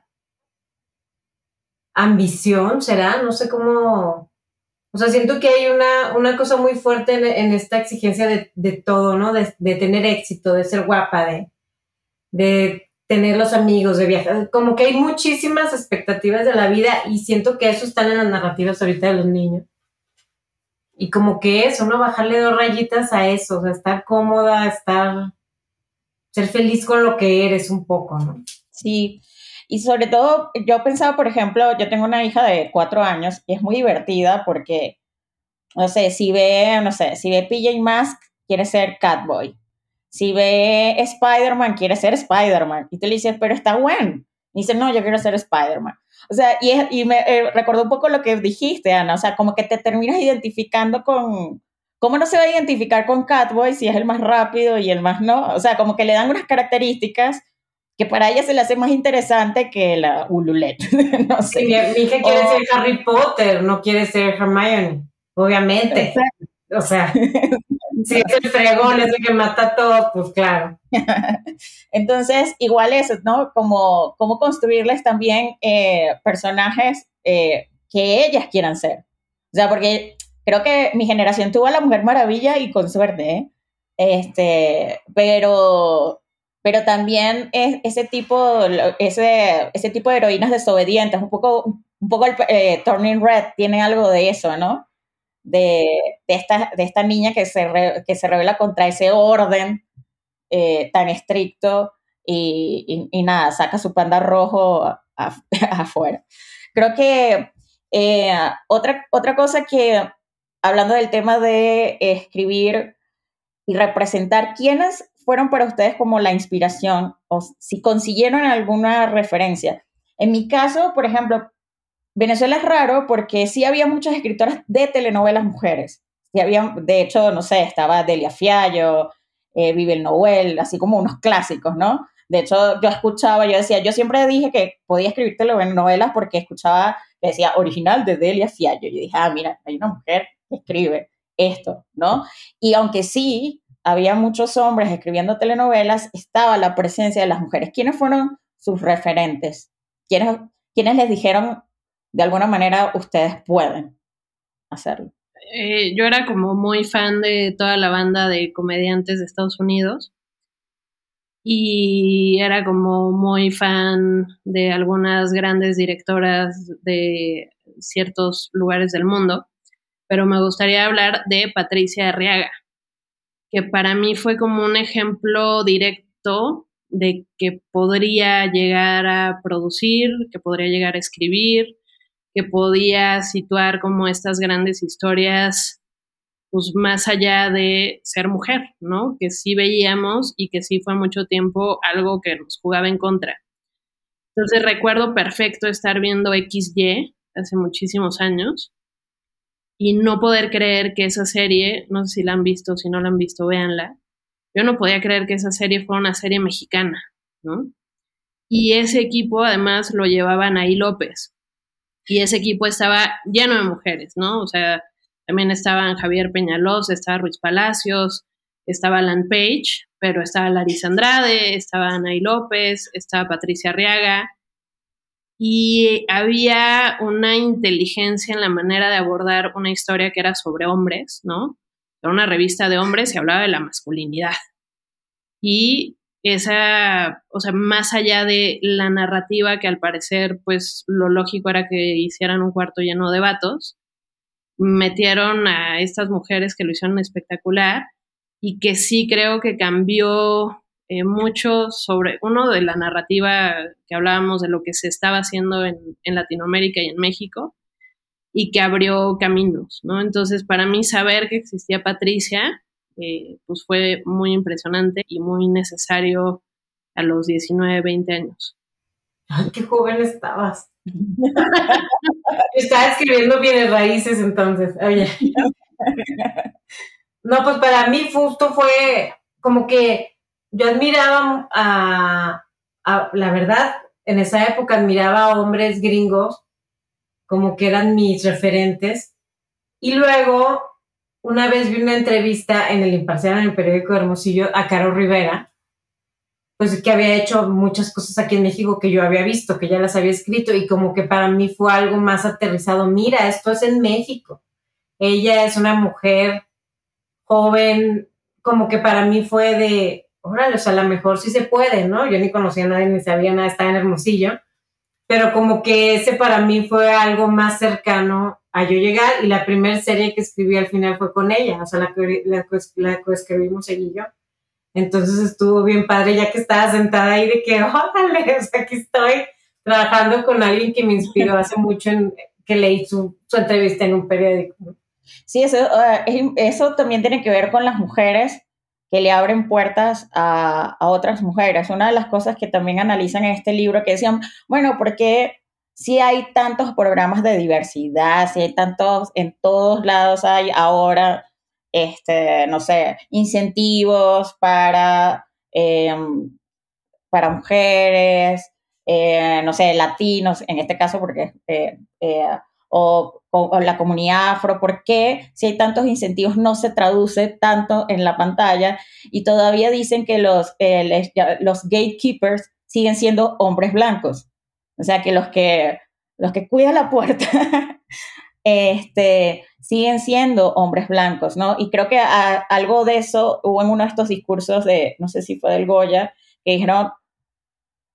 ambición, ¿será? No sé cómo... O sea, siento que hay una, una cosa muy fuerte en, esta exigencia de, de todo, ¿no? De, de, tener éxito, de ser guapa, de, de tener los amigos, de viajar. Como que hay muchísimas expectativas de la vida y siento que eso están en las narrativas ahorita de los niños. Y como que eso, ¿no? Bajarle dos rayitas a eso, estar cómoda, estar, ser feliz con lo que eres un poco, ¿no? Sí, y sobre todo, yo pensaba, por ejemplo, yo tengo una hija de cuatro años y es muy divertida porque, no sé, si ve, no sé, si ve PJ Mask, quiere ser Catboy. Si ve Spider-Man, quiere ser Spider-Man. Y tú le dices, pero está bueno. Y dice, no, yo quiero ser Spider-Man. O sea, y, me eh, un poco lo que dijiste, Ana, o sea, como que te terminas identificando con, ¿cómo no se va a identificar con Catboy si es el más rápido y el más no? O sea, como que le dan unas características que para ella se le hace más interesante que la Ululet, <laughs> no sé. Sí, mi hija quiere ser Harry Potter, no quiere ser Hermione, obviamente. Exacto. O sea, <laughs> si es el fregón, es el que mata todo, pues claro. <laughs> Entonces, igual eso, ¿no? Como, como construirles también eh, personajes eh, que ellas quieran ser. O sea, porque creo que mi generación tuvo a la Mujer Maravilla y con suerte, ¿eh? Este, pero, pero también es ese tipo, ese, ese tipo de heroínas desobedientes, un poco, un poco el eh, Turning Red tiene algo de eso, ¿no? de, de, esta, de esta niña que se, que se revela contra ese orden eh, tan estricto y, y, nada, saca su panda rojo <laughs> afuera. Creo que eh, otra, otra cosa que, hablando del tema de escribir y representar, ¿quiénes fueron para ustedes como la inspiración o si consiguieron alguna referencia? En mi caso, por ejemplo, Venezuela es raro porque sí había muchas escritoras de telenovelas mujeres. Sí había, de hecho, no sé, estaba Delia Fiallo, eh, Vive el Noel, así como unos clásicos, ¿no? De hecho, yo escuchaba, yo decía, yo siempre dije que podía escribir telenovelas porque escuchaba, decía, original de Delia Fiallo. Yo dije, ah, mira, hay una mujer que escribe esto, ¿no? Y aunque sí había muchos hombres escribiendo telenovelas, estaba la presencia de las mujeres. ¿Quiénes fueron sus referentes? ¿Quiénes, ¿quiénes les dijeron, de alguna manera ustedes pueden hacerlo. Eh, yo era como muy fan de toda la banda de comediantes de Estados Unidos y era como muy fan de algunas grandes directoras de ciertos lugares del mundo, pero me gustaría hablar de Patricia Arriaga, que para mí fue como un ejemplo directo de que podría llegar a producir, que podría llegar a escribir, que podía situar como estas grandes historias, pues más allá de ser mujer, ¿no? Que sí veíamos y que sí fue mucho tiempo algo que nos jugaba en contra. Entonces recuerdo perfecto estar viendo XY hace muchísimos años y no poder creer que esa serie, no sé si la han visto, si no la han visto, véanla. Yo no podía creer que esa serie fuera una serie mexicana, ¿no? y ese equipo además lo llevaba Anaí López. Y ese equipo estaba lleno de mujeres, ¿no? O sea, también estaban Javier Peñalos, estaba Ruiz Palacios, estaba Alan Page, pero estaba Larisa Andrade, estaba Anaí López, estaba Patricia Arriaga, y había una inteligencia en la manera de abordar una historia que era sobre hombres, ¿no? Era una revista de hombres y hablaba de la masculinidad. Y esa, o sea, más allá de la narrativa que al parecer, pues lo lógico era que hicieran un cuarto lleno de vatos, metieron a estas mujeres que lo hicieron espectacular y que sí creo que cambió eh, mucho sobre, uno, de la narrativa que hablábamos de lo que se estaba haciendo en, Latinoamérica y en México, y que abrió caminos, ¿no? Entonces, para mí saber que existía Patricia, eh, pues fue muy impresionante y muy necesario a los 19, 20 años. Ay, qué joven estabas. Estaba escribiendo bienes raíces entonces. Oye. No, pues para mí justo fue como que yo admiraba a, la verdad, en esa época admiraba a hombres gringos como que eran mis referentes. Y luego, una vez vi una entrevista en el Imparcial, en el periódico de Hermosillo, a Caro Rivera, pues que había hecho muchas cosas aquí en México que yo había visto, que ya las había escrito y como que para mí fue algo más aterrizado. Mira, esto es en México. Ella es una mujer joven, como que para mí fue de, órale, o sea, a lo mejor sí se puede, ¿no? Yo ni conocía a nadie, ni sabía nada, estaba en Hermosillo, pero como que ese para mí fue algo más cercano a yo llegar y la primera serie que escribí al final fue con ella, o sea, la que la, la coescribimos ella y yo. Entonces estuvo bien padre ya que estaba sentada ahí de que, órale, o sea, aquí estoy trabajando con alguien que me inspiró hace mucho en que leí su, su entrevista en un periódico. Sí, eso, uh, eso también tiene que ver con las mujeres que le abren puertas a, a, otras mujeres. Una de las cosas que también analizan en este libro que decían, bueno, ¿por qué si hay tantos programas de diversidad, si hay tantos, en todos lados hay ahora, este, no sé, incentivos para, eh, para mujeres, eh, no sé, latinos, en este caso porque eh, eh o, la comunidad afro, ¿por qué si hay tantos incentivos no se traduce tanto en la pantalla? Y todavía dicen que los, eh, los gatekeepers siguen siendo hombres blancos, o sea que los que, los que cuidan la puerta <laughs> este, siguen siendo hombres blancos, ¿no? Y creo que algo de eso hubo en uno de estos discursos de, no sé si fue del Goya, que dijeron,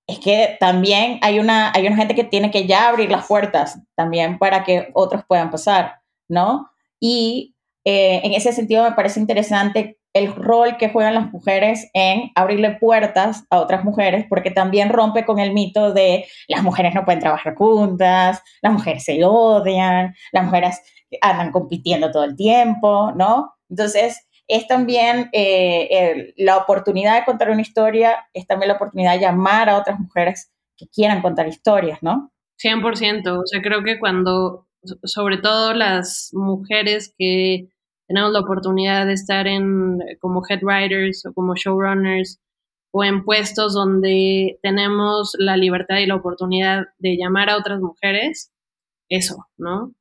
es que también hay una, hay una gente que tiene que ya abrir las puertas también para que otros puedan pasar, ¿no? Y eh, en ese sentido me parece interesante el rol que juegan las mujeres en abrirle puertas a otras mujeres, porque también rompe con el mito de las mujeres no pueden trabajar juntas, las mujeres se odian, las mujeres andan compitiendo todo el tiempo, ¿no? Entonces, es también eh, la oportunidad de contar una historia, es también la oportunidad de llamar a otras mujeres que quieran contar historias, ¿no? 100%, o sea, creo que cuando, sobre todo las mujeres que tenemos la oportunidad de estar en como head writers o como showrunners o en puestos donde tenemos la libertad y la oportunidad de llamar a otras mujeres, eso, ¿no?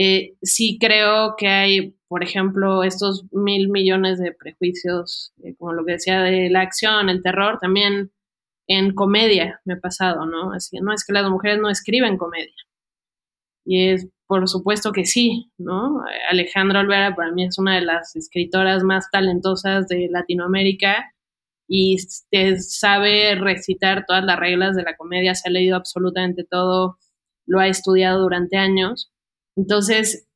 Eh, sí creo que hay, por ejemplo, estos mil millones de prejuicios, eh, como lo que decía de la acción, el terror, también en comedia me ha pasado, ¿no? Así, no es que las mujeres no escriben comedia. Y es, por supuesto que sí, ¿no? Alejandra Olvera para mí es una de las escritoras más talentosas de Latinoamérica y sabe recitar todas las reglas de la comedia, se ha leído absolutamente todo, lo ha estudiado durante años entonces,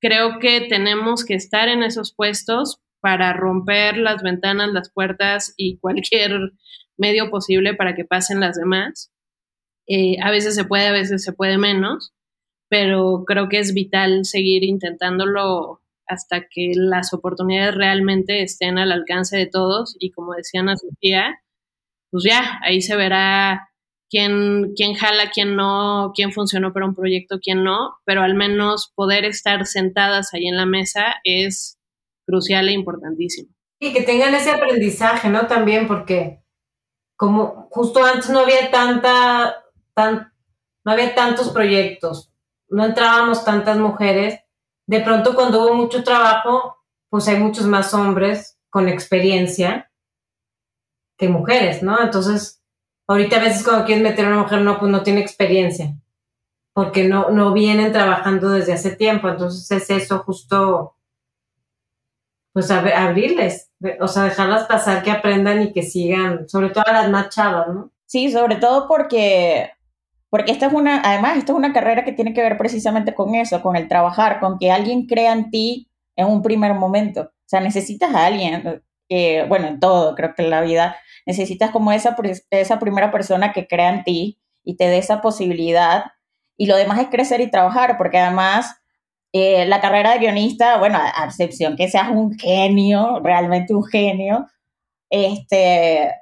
creo que tenemos que estar en esos puestos para romper las ventanas, las puertas y cualquier <laughs> medio posible para que pasen las demás. Eh, a veces se puede, a veces se puede menos, pero creo que es vital seguir intentándolo hasta que las oportunidades realmente estén al alcance de todos y como decía Ana Sofía, pues ya, ahí se verá quién, quién jala, quién no, quién funcionó para un proyecto, quién no, pero al menos poder estar sentadas ahí en la mesa es crucial e importantísimo. Y que tengan ese aprendizaje, ¿no? También porque como justo antes no había tanta, tan, no había tantos proyectos, no entrábamos tantas mujeres. De pronto cuando hubo mucho trabajo, pues hay muchos más hombres con experiencia que mujeres, ¿no? Entonces, ahorita a veces cuando quieres meter a una mujer, no, pues no tiene experiencia, porque no, no vienen trabajando desde hace tiempo. Entonces es eso justo, pues abrirles, o sea, dejarlas pasar, que aprendan y que sigan, sobre todo a las más chavas, ¿no? Sí, sobre todo porque porque esta es una, además, esta es una carrera que tiene que ver precisamente con eso, con el trabajar, con que alguien crea en ti en un primer momento. O sea, necesitas a alguien, eh, bueno, en todo, creo que en la vida, necesitas como esa, esa primera persona que crea en ti y te dé esa posibilidad. Y lo demás es crecer y trabajar, porque además eh, la carrera de guionista, bueno, a, excepción que seas un genio, realmente un genio, este,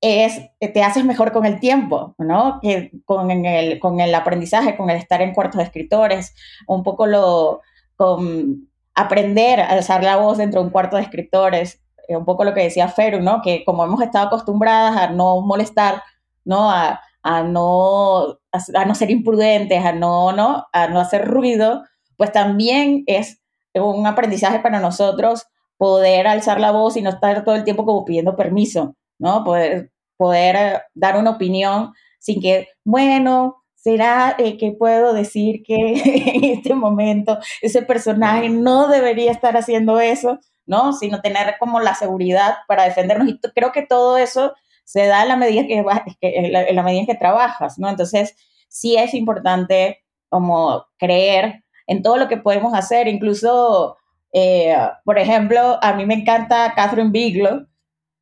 es, te haces mejor con el tiempo, ¿no? Que con el, con el aprendizaje, con el estar en cuartos de escritores, un poco lo, con aprender a alzar la voz dentro de un cuarto de escritores, eh, un poco lo que decía Feru, ¿no? Que como hemos estado acostumbradas a no molestar, ¿no? A, a no, a, no ser imprudentes, a no, ¿no? A no hacer ruido, pues también es un aprendizaje para nosotros poder alzar la voz y no estar todo el tiempo como pidiendo permiso, ¿no? Poder, poder eh, dar una opinión sin que, bueno, ¿será eh, que puedo decir que <laughs> en este momento ese personaje no debería estar haciendo eso? ¿No? Sino tener como la seguridad para defendernos. Y creo que todo eso se da en la medida que, en la, medida en que trabajas, ¿no? Entonces, sí es importante como creer en todo lo que podemos hacer, incluso, eh, por ejemplo, a mí me encanta Catherine Bigelow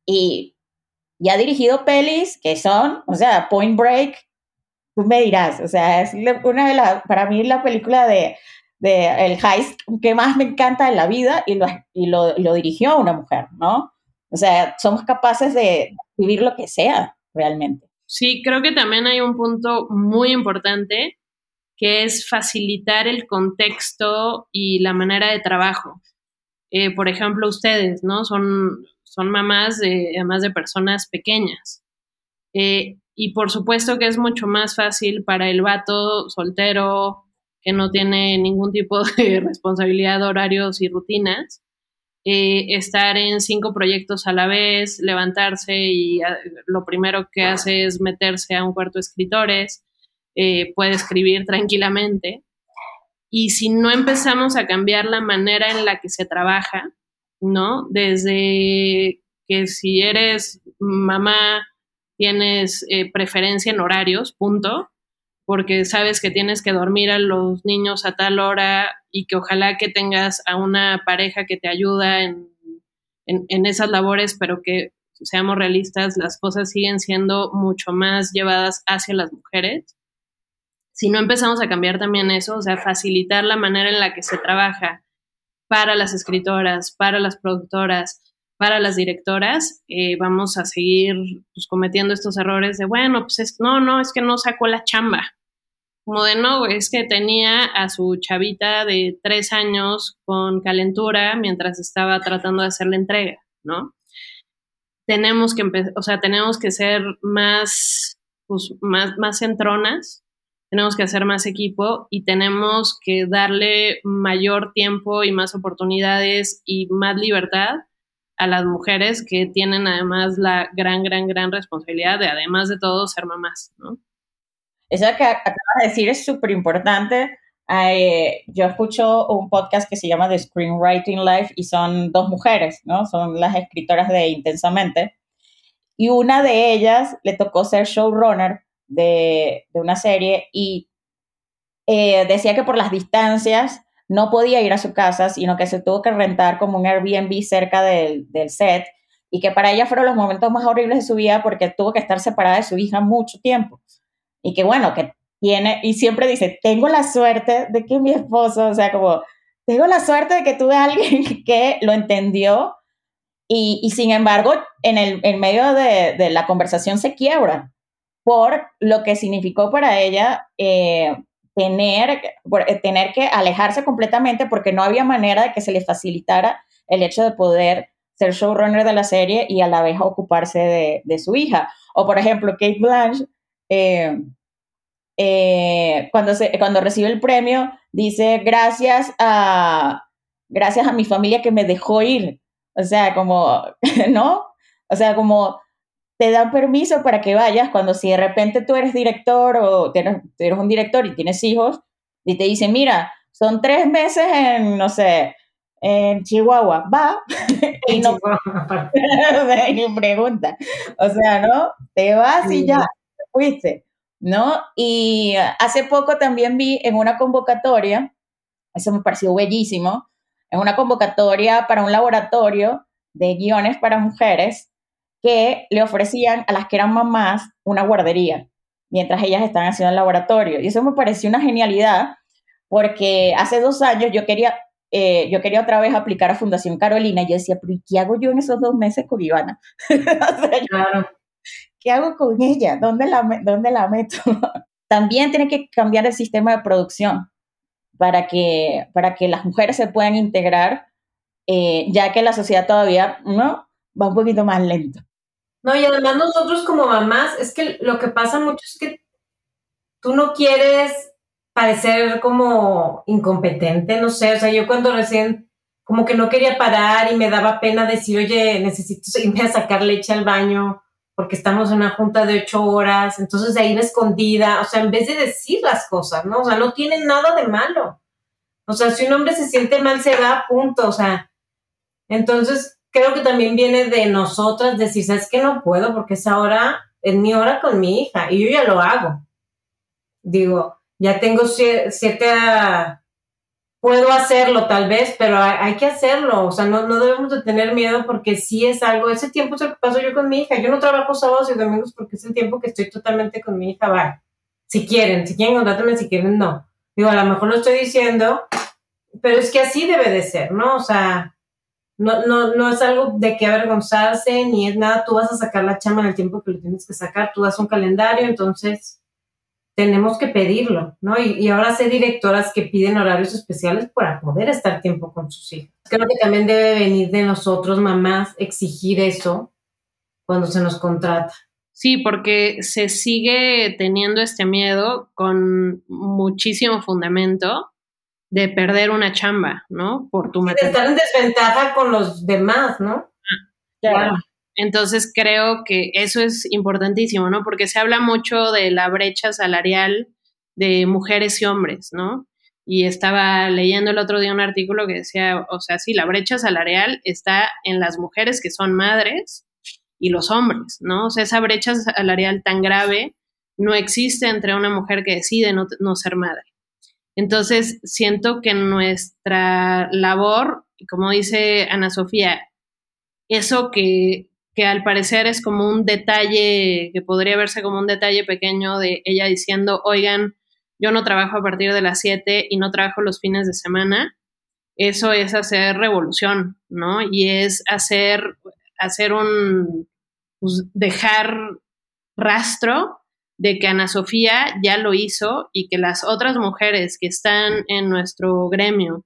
y y ha dirigido pelis que son, o sea, Point Break, tú me dirás, o sea, es una de las, para mí la película de, de el heist que más me encanta en la vida y lo, y lo, lo dirigió una mujer, ¿no? O sea, somos capaces de vivir lo que sea realmente. Sí, creo que también hay un punto muy importante que es facilitar el contexto y la manera de trabajo. Eh, por ejemplo, ustedes, ¿no? Son son mamás de, además de personas pequeñas. Eh, y por supuesto que es mucho más fácil para el vato soltero que no tiene ningún tipo <laughs> de responsabilidad de horarios y rutinas, eh, estar en cinco proyectos a la vez, levantarse y ah, lo primero que hace es meterse a un cuarto de escritores, eh, puede escribir tranquilamente. Y si no empezamos a cambiar la manera en la que se trabaja, ¿no? Desde que si eres mamá, tienes eh, preferencia en horarios, punto, porque sabes que tienes que dormir a los niños a tal hora y que ojalá que tengas a una pareja que te ayuda en, en esas labores, pero que seamos realistas, las cosas siguen siendo mucho más llevadas hacia las mujeres. Si no empezamos a cambiar también eso, o sea, facilitar la manera en la que se trabaja para las escritoras, para las productoras, para las directoras, eh, vamos a seguir pues, cometiendo estos errores de, bueno, pues no, no, es que no sacó la chamba. Como de, no, es que tenía a su chavita de tres años con calentura mientras estaba tratando de hacer la entrega, ¿no? Tenemos que o sea, tenemos que ser más, pues, más, más centronas tenemos que hacer más equipo y tenemos que darle mayor tiempo y más oportunidades y más libertad a las mujeres que tienen además la gran, gran, gran responsabilidad de, además de todo, ser mamás, ¿no? Eso que acabas de decir es súper importante. Yo escucho un podcast que se llama The Screenwriting Life y son dos mujeres, ¿no? Son las escritoras de Intensamente. Y una de ellas le tocó ser showrunner de, una serie y eh, decía que por las distancias no podía ir a su casa, sino que se tuvo que rentar como un Airbnb cerca del, set y que para ella fueron los momentos más horribles de su vida porque tuvo que estar separada de su hija mucho tiempo. Y que bueno, que tiene, y siempre dice, tengo la suerte de que mi esposo, o sea, como, tengo la suerte de que tuve a alguien <laughs> que lo entendió y, y sin embargo, en el en medio de, de la conversación se quiebra por lo que significó para ella eh, tener, eh, tener que alejarse completamente porque no había manera de que se le facilitara el hecho de poder ser showrunner de la serie y a la vez ocuparse de, su hija. O por ejemplo, Kate Blanche, eh, eh, cuando, cuando recibe el premio, dice gracias a, gracias a mi familia que me dejó ir. O sea, como, <laughs> ¿no? O sea, como te dan permiso para que vayas cuando si de repente tú eres director o tienes, eres un director y tienes hijos y te dicen, mira, son tres meses en, no sé, en Chihuahua, va, <laughs> y no <laughs> <laughs> ni pregunta. O sea, ¿no? Te vas y ya, fuiste, ¿no? Y hace poco también vi en una convocatoria, eso me pareció bellísimo, en una convocatoria para un laboratorio de guiones para mujeres que le ofrecían a las que eran mamás una guardería mientras ellas estaban haciendo el laboratorio. Y eso me pareció una genialidad porque hace dos años yo quería, eh, yo quería otra vez aplicar a Fundación Carolina y yo decía, pero ¿y qué hago yo en esos dos meses con Ivana? <laughs> claro. ¿Qué hago con ella? ¿Dónde la, dónde la meto? <laughs> También tiene que cambiar el sistema de producción para que, para que las mujeres se puedan integrar, eh, ya que la sociedad todavía ¿no? va un poquito más lento. No, y además nosotros como mamás, es que lo que pasa mucho es que tú no quieres parecer como incompetente, no sé, o sea, yo cuando recién como que no quería parar y me daba pena decir, oye, necesito irme a sacar leche al baño porque estamos en una junta de ocho horas, entonces de ahí me escondida, o sea, en vez de decir las cosas, ¿no? O sea, no tiene nada de malo. O sea, si un hombre se siente mal, se va, punto, o sea, entonces creo que también viene de nosotras decir, ¿sabes que No puedo porque es ahora, es mi hora con mi hija y yo ya lo hago. Digo, ya tengo siete, puedo hacerlo tal vez, pero hay, que hacerlo, o sea, no, no, debemos de tener miedo porque sí es algo, ese tiempo el que paso yo con mi hija, yo no trabajo sábados y domingos porque es el tiempo que estoy totalmente con mi hija, va, si quieren, si quieren contrátame, si quieren no. Digo, a lo mejor lo estoy diciendo, pero es que así debe de ser, ¿no? O sea, no, no, no es algo de que avergonzarse, ni es nada, tú vas a sacar la chama en el tiempo que lo tienes que sacar, tú das un calendario, entonces tenemos que pedirlo, ¿no? Y, ahora sé directoras que piden horarios especiales para poder estar tiempo con sus hijos. Creo que también debe venir de nosotros, mamás, exigir eso cuando se nos contrata. Sí, porque se sigue teniendo este miedo con muchísimo fundamento de perder una chamba, ¿no? Por tu De estar en desventaja con los demás, ¿no? Claro. Entonces creo que eso es importantísimo, ¿no? Porque se habla mucho de la brecha salarial de mujeres y hombres, ¿no? Y estaba leyendo el otro día un artículo que decía, o sea, sí, la brecha salarial está en las mujeres que son madres y los hombres, ¿no? O sea, esa brecha salarial tan grave no existe entre una mujer que decide no, no ser madre. Entonces, siento que nuestra labor, como dice Ana Sofía, eso que que al parecer es como un detalle, que podría verse como un detalle pequeño de ella diciendo, oigan, yo no trabajo a partir de las 7 y no trabajo los fines de semana. Eso es hacer revolución, ¿no? Y es hacer, hacer un, pues, dejar rastro de que Ana Sofía ya lo hizo y que las otras mujeres que están en nuestro gremio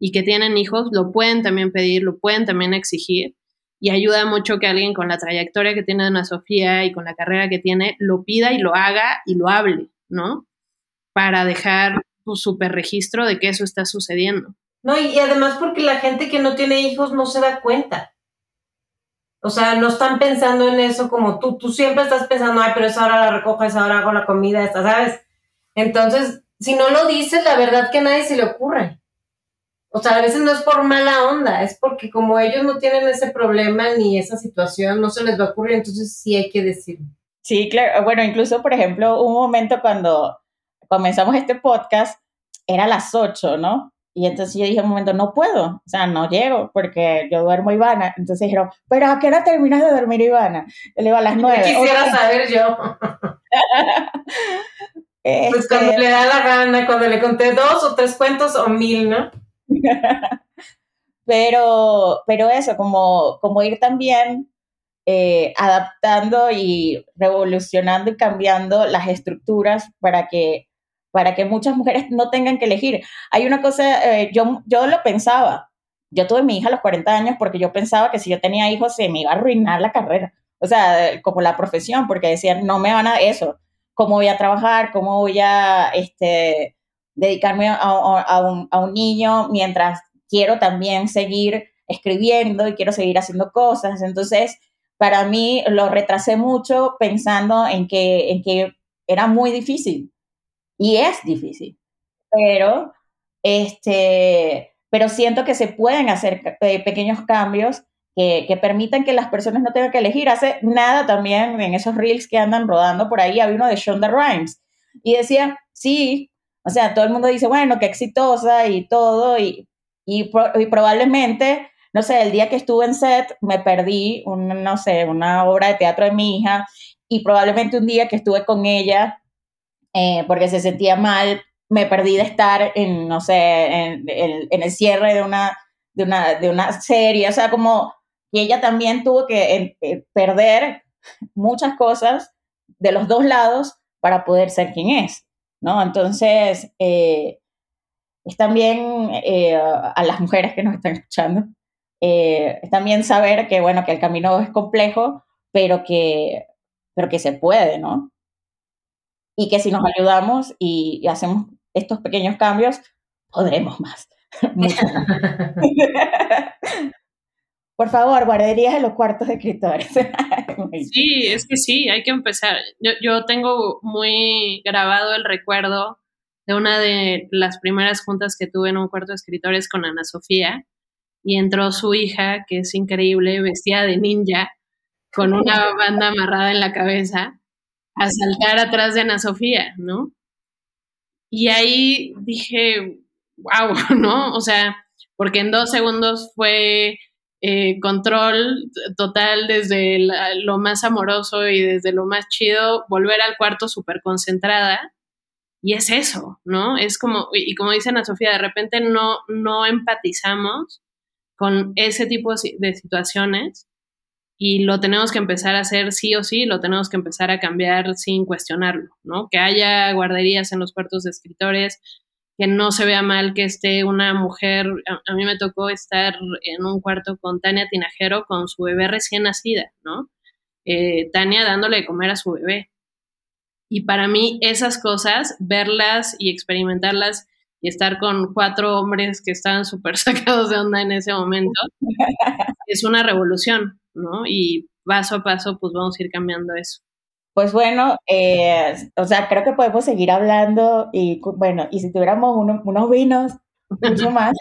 y que tienen hijos lo pueden también pedir, lo pueden también exigir y ayuda mucho que alguien con la trayectoria que tiene Ana Sofía y con la carrera que tiene lo pida y lo haga y lo hable, ¿no? Para dejar su super registro de que eso está sucediendo. No, y, además porque la gente que no tiene hijos no se da cuenta. O sea, no están pensando en eso como tú. Tú siempre estás pensando, ay, pero esa hora la recojo, esa hora hago la comida, esta, ¿sabes? Entonces, si no lo dices, la verdad que a nadie se le ocurre. O sea, a veces no es por mala onda, es porque como ellos no tienen ese problema ni esa situación, no se les va a ocurrir, entonces sí hay que decirlo. Sí, claro. Bueno, incluso, por ejemplo, un momento cuando comenzamos este podcast, era las 8, ¿no? Y entonces yo dije un momento, no puedo, o sea, no llego porque yo duermo Ivana. Entonces dijeron, pero ¿a qué hora terminas de dormir Ivana? Yo le digo a las 9. Quisiera saber yo. <laughs> Pues cuando este le da la gana, cuando le conté dos o tres cuentos o mil, ¿no? <laughs> pero, pero eso, como, como ir también eh, adaptando y revolucionando y cambiando las estructuras para que, para que muchas mujeres <laughs> no tengan que elegir. Hay una cosa, eh, yo, yo lo pensaba, yo tuve mi hija a los 40 años porque yo pensaba que si yo tenía hijos se me iba a arruinar la carrera, o sea, como la profesión, porque decían, no me van a eso, ¿cómo voy a trabajar? ¿Cómo voy a este, dedicarme a, a, un, a un niño mientras quiero también seguir escribiendo y quiero seguir haciendo cosas? Entonces, para mí lo retrasé mucho pensando en que, en que era muy difícil y es difícil, pero, este, pero siento que se pueden hacer eh, pequeños cambios que, que, permitan que las personas no tengan que elegir. Hace nada también en esos reels que andan rodando por ahí, había uno de Shonda Rhimes y decía, sí, o sea, todo el mundo dice, bueno, qué exitosa y todo, y, y, y probablemente no sé, el día que estuve en set me perdí, no sé, una obra de teatro de mi hija y probablemente un día que estuve con ella eh, porque se sentía mal, me perdí de estar en, no sé, en, en, el cierre de una, de, una, de una serie, o sea, como que ella también tuvo que eh, perder muchas cosas de los dos lados para poder ser quien es, ¿no? Entonces, eh, es también a las mujeres que nos están escuchando, eh, también saber que, bueno, que el camino es complejo, pero que, pero que se puede, ¿no? Y que si nos ayudamos y, hacemos estos pequeños cambios, podremos más. <laughs> <laughs> Por favor, guarderías en los cuartos de escritores. <laughs> sí, es que sí, hay que empezar. Yo, yo tengo muy grabado el recuerdo de una de las primeras juntas que tuve en un cuarto de escritores con Ana Sofía, y entró su hija, que es increíble, vestida de ninja, con una banda amarrada en la cabeza, a saltar atrás de Ana Sofía, ¿no? Y ahí dije, wow, <laughs> ¿no? O sea, porque en dos segundos fue eh, control total desde lo más amoroso y desde lo más chido, volver al cuarto súper concentrada. Y es eso, ¿no? Es como, y como dice Ana Sofía, de repente no, no empatizamos con ese tipo de situaciones y lo tenemos que empezar a hacer sí o sí, lo tenemos que empezar a cambiar sin cuestionarlo, ¿no? Que haya guarderías en los cuartos de escritores, que no se vea mal que esté una mujer, a, mí me tocó estar en un cuarto con Tania Tinajero con su bebé recién nacida, ¿no? Eh, Tania dándole de comer a su bebé. Y para mí esas cosas, verlas y experimentarlas y estar con cuatro hombres que estaban súper <laughs> sacados de onda en ese momento, <laughs> es una revolución, ¿no? Y paso a paso, pues vamos a ir cambiando eso. Pues bueno, eh, o sea, creo que podemos seguir hablando y bueno, y si tuviéramos unos vinos, mucho más.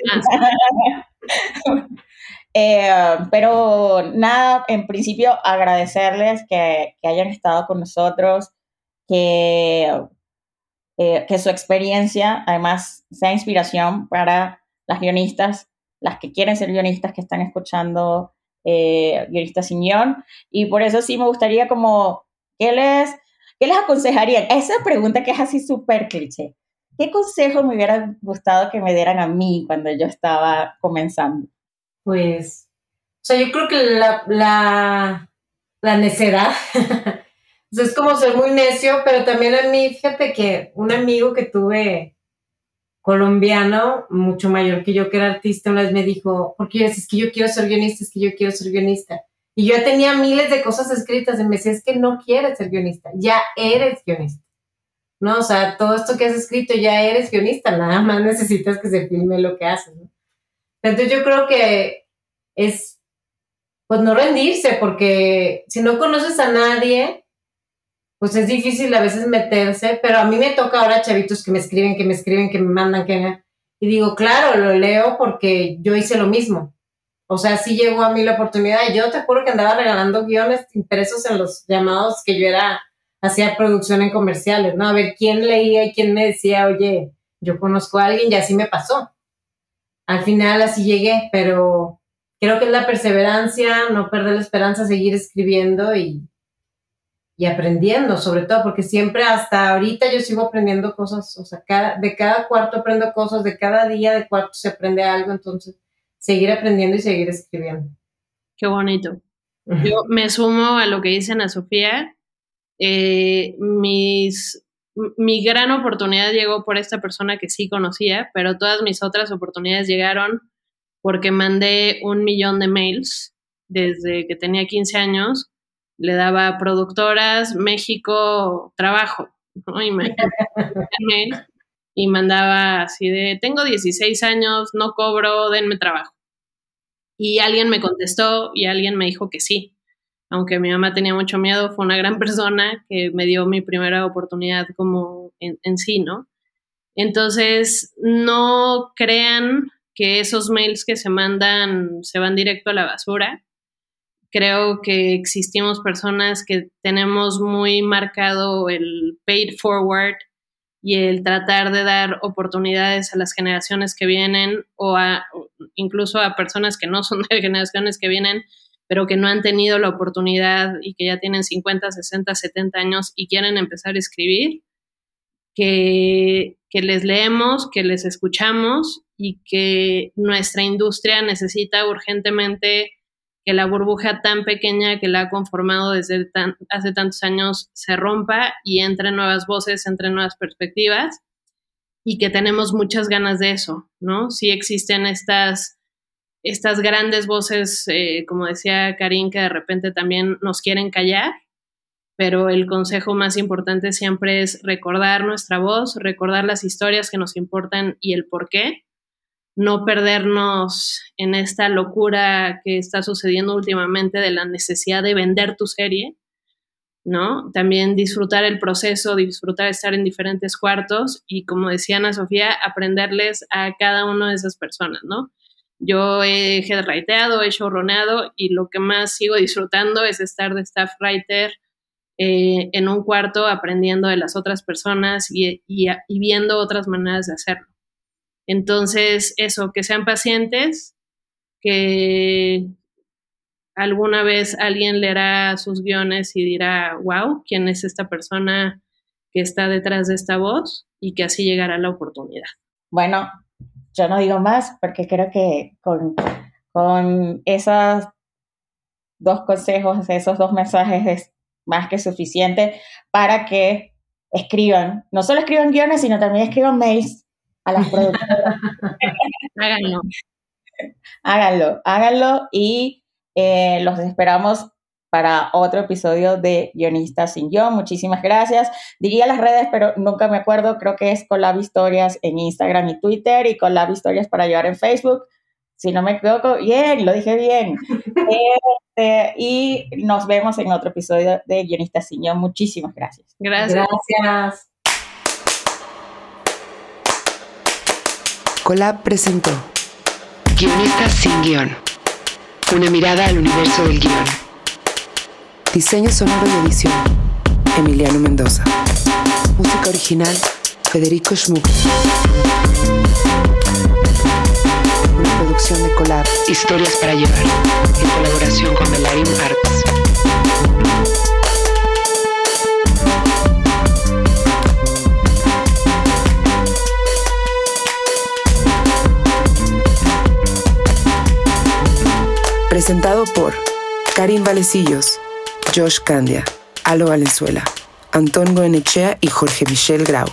<laughs> eh, pero nada, en principio agradecerles que, que hayan estado con nosotros, que eh, que su experiencia además sea inspiración para las guionistas, las que quieren ser guionistas que están escuchando eh, guionistas sin guion. Y por eso sí me gustaría como, ¿qué les, qué les aconsejarían? Esa pregunta que es así súper cliché. ¿Qué consejo me hubiera gustado que me dieran a mí cuando yo estaba comenzando? Pues, o sea, yo creo que la, la, la necedad <laughs> es como ser muy necio, pero también a mí, fíjate que un amigo que tuve colombiano, mucho mayor que yo, que era artista, una vez me dijo, porque es que yo quiero ser guionista, es que yo quiero ser guionista. Y yo tenía miles de cosas escritas y me decía, es que no quieres ser guionista, ya eres guionista. ¿No? O sea, todo esto que has escrito ya eres guionista, nada más necesitas que se filme lo que haces, ¿no? Entonces yo creo que es, pues no rendirse, porque si no conoces a nadie, pues es difícil a veces meterse, pero a mí me toca ahora chavitos que me escriben, que me escriben, que me mandan, que Y digo, claro, lo leo porque yo hice lo mismo. O sea, sí llegó a mí la oportunidad. Yo te acuerdo que andaba regalando guiones impresos en los llamados que yo era, hacía producción en comerciales, ¿no? A ver quién leía y quién me decía, oye, yo conozco a alguien y así me pasó. Al final así llegué, pero creo que es la perseverancia, no perder la esperanza, seguir escribiendo y, y aprendiendo, sobre todo, porque siempre hasta ahorita yo sigo aprendiendo cosas, o sea, cada, de cada cuarto aprendo cosas, de cada día de cuarto se aprende algo, entonces seguir aprendiendo y seguir escribiendo. Qué bonito. Yo me sumo a lo que dice Ana Sofía. Eh, mis, mi gran oportunidad llegó por esta persona que sí conocía, pero todas mis otras oportunidades llegaron porque mandé un millón de mails desde que tenía 15 años. Le daba productoras, México, trabajo, ¿no? Y, me, <laughs> y mandaba así de, tengo 16 años, no cobro, denme trabajo. Y alguien me contestó y alguien me dijo que sí. Aunque mi mamá tenía mucho miedo, fue una gran <laughs> persona que me dio mi primera oportunidad como en, en sí, ¿no? Entonces, no crean que esos mails que se mandan se van directo a la basura. Creo que existimos personas que tenemos muy marcado el paid forward y el tratar de dar oportunidades a las generaciones que vienen o a, incluso a personas que no son de <laughs> generaciones que vienen, pero que no han tenido la oportunidad y que ya tienen 50, 60, 70 años y quieren empezar a escribir, que, que les leemos, que les escuchamos y que nuestra industria necesita urgentemente que la burbuja tan pequeña que la ha conformado desde hace tantos años se rompa y entre nuevas voces, entre nuevas perspectivas y que tenemos muchas ganas de eso, ¿no? Sí existen estas, estas grandes voces, eh, como decía Karim, que de repente también nos quieren callar, pero el consejo más importante siempre es recordar nuestra voz, recordar las historias que nos importan y el por qué, no perdernos en esta locura que está sucediendo últimamente de la necesidad de vender tu serie, ¿no? También disfrutar el proceso, disfrutar estar en diferentes cuartos y, como decía Ana Sofía, aprenderles a cada una de esas personas, ¿no? Yo he headwriteado, he showroneado y lo que más sigo disfrutando es estar de staff writer eh, en un cuarto aprendiendo de las otras personas y viendo otras maneras de hacerlo. Entonces, eso, que sean pacientes, que alguna vez alguien leerá sus guiones y dirá, wow, ¿quién es esta persona que está detrás de esta voz? Y que así llegará la oportunidad. Bueno, yo no digo más porque creo que con, con esos dos consejos, esos dos mensajes es más que suficiente para que escriban, no solo escriban guiones, sino también escriban mails a las productoras. <laughs> háganlo. háganlo, háganlo y eh, los esperamos para otro episodio de Guionistas sin Yo. Muchísimas gracias. Diría las redes, pero nunca me acuerdo. Creo que es Colab Historias en Instagram y Twitter y Colab Historias para llevar en Facebook. Si no me equivoco, bien, lo dije bien. <laughs> Este, y nos vemos en otro episodio de Guionistas sin Yo. Muchísimas gracias. Gracias. Gracias. Colab presentó Guionistas sin guion. Una mirada al universo del guion. Diseño sonoro y edición. Emiliano Mendoza. Música original. Federico Schmuck. Una producción de Colab. Historias para llevar. En colaboración con Melarim Arts. Presentado por Karim Valecillos, Josh Candia, Alo Valenzuela, Antón Goenechea y Jorge Michel Grau.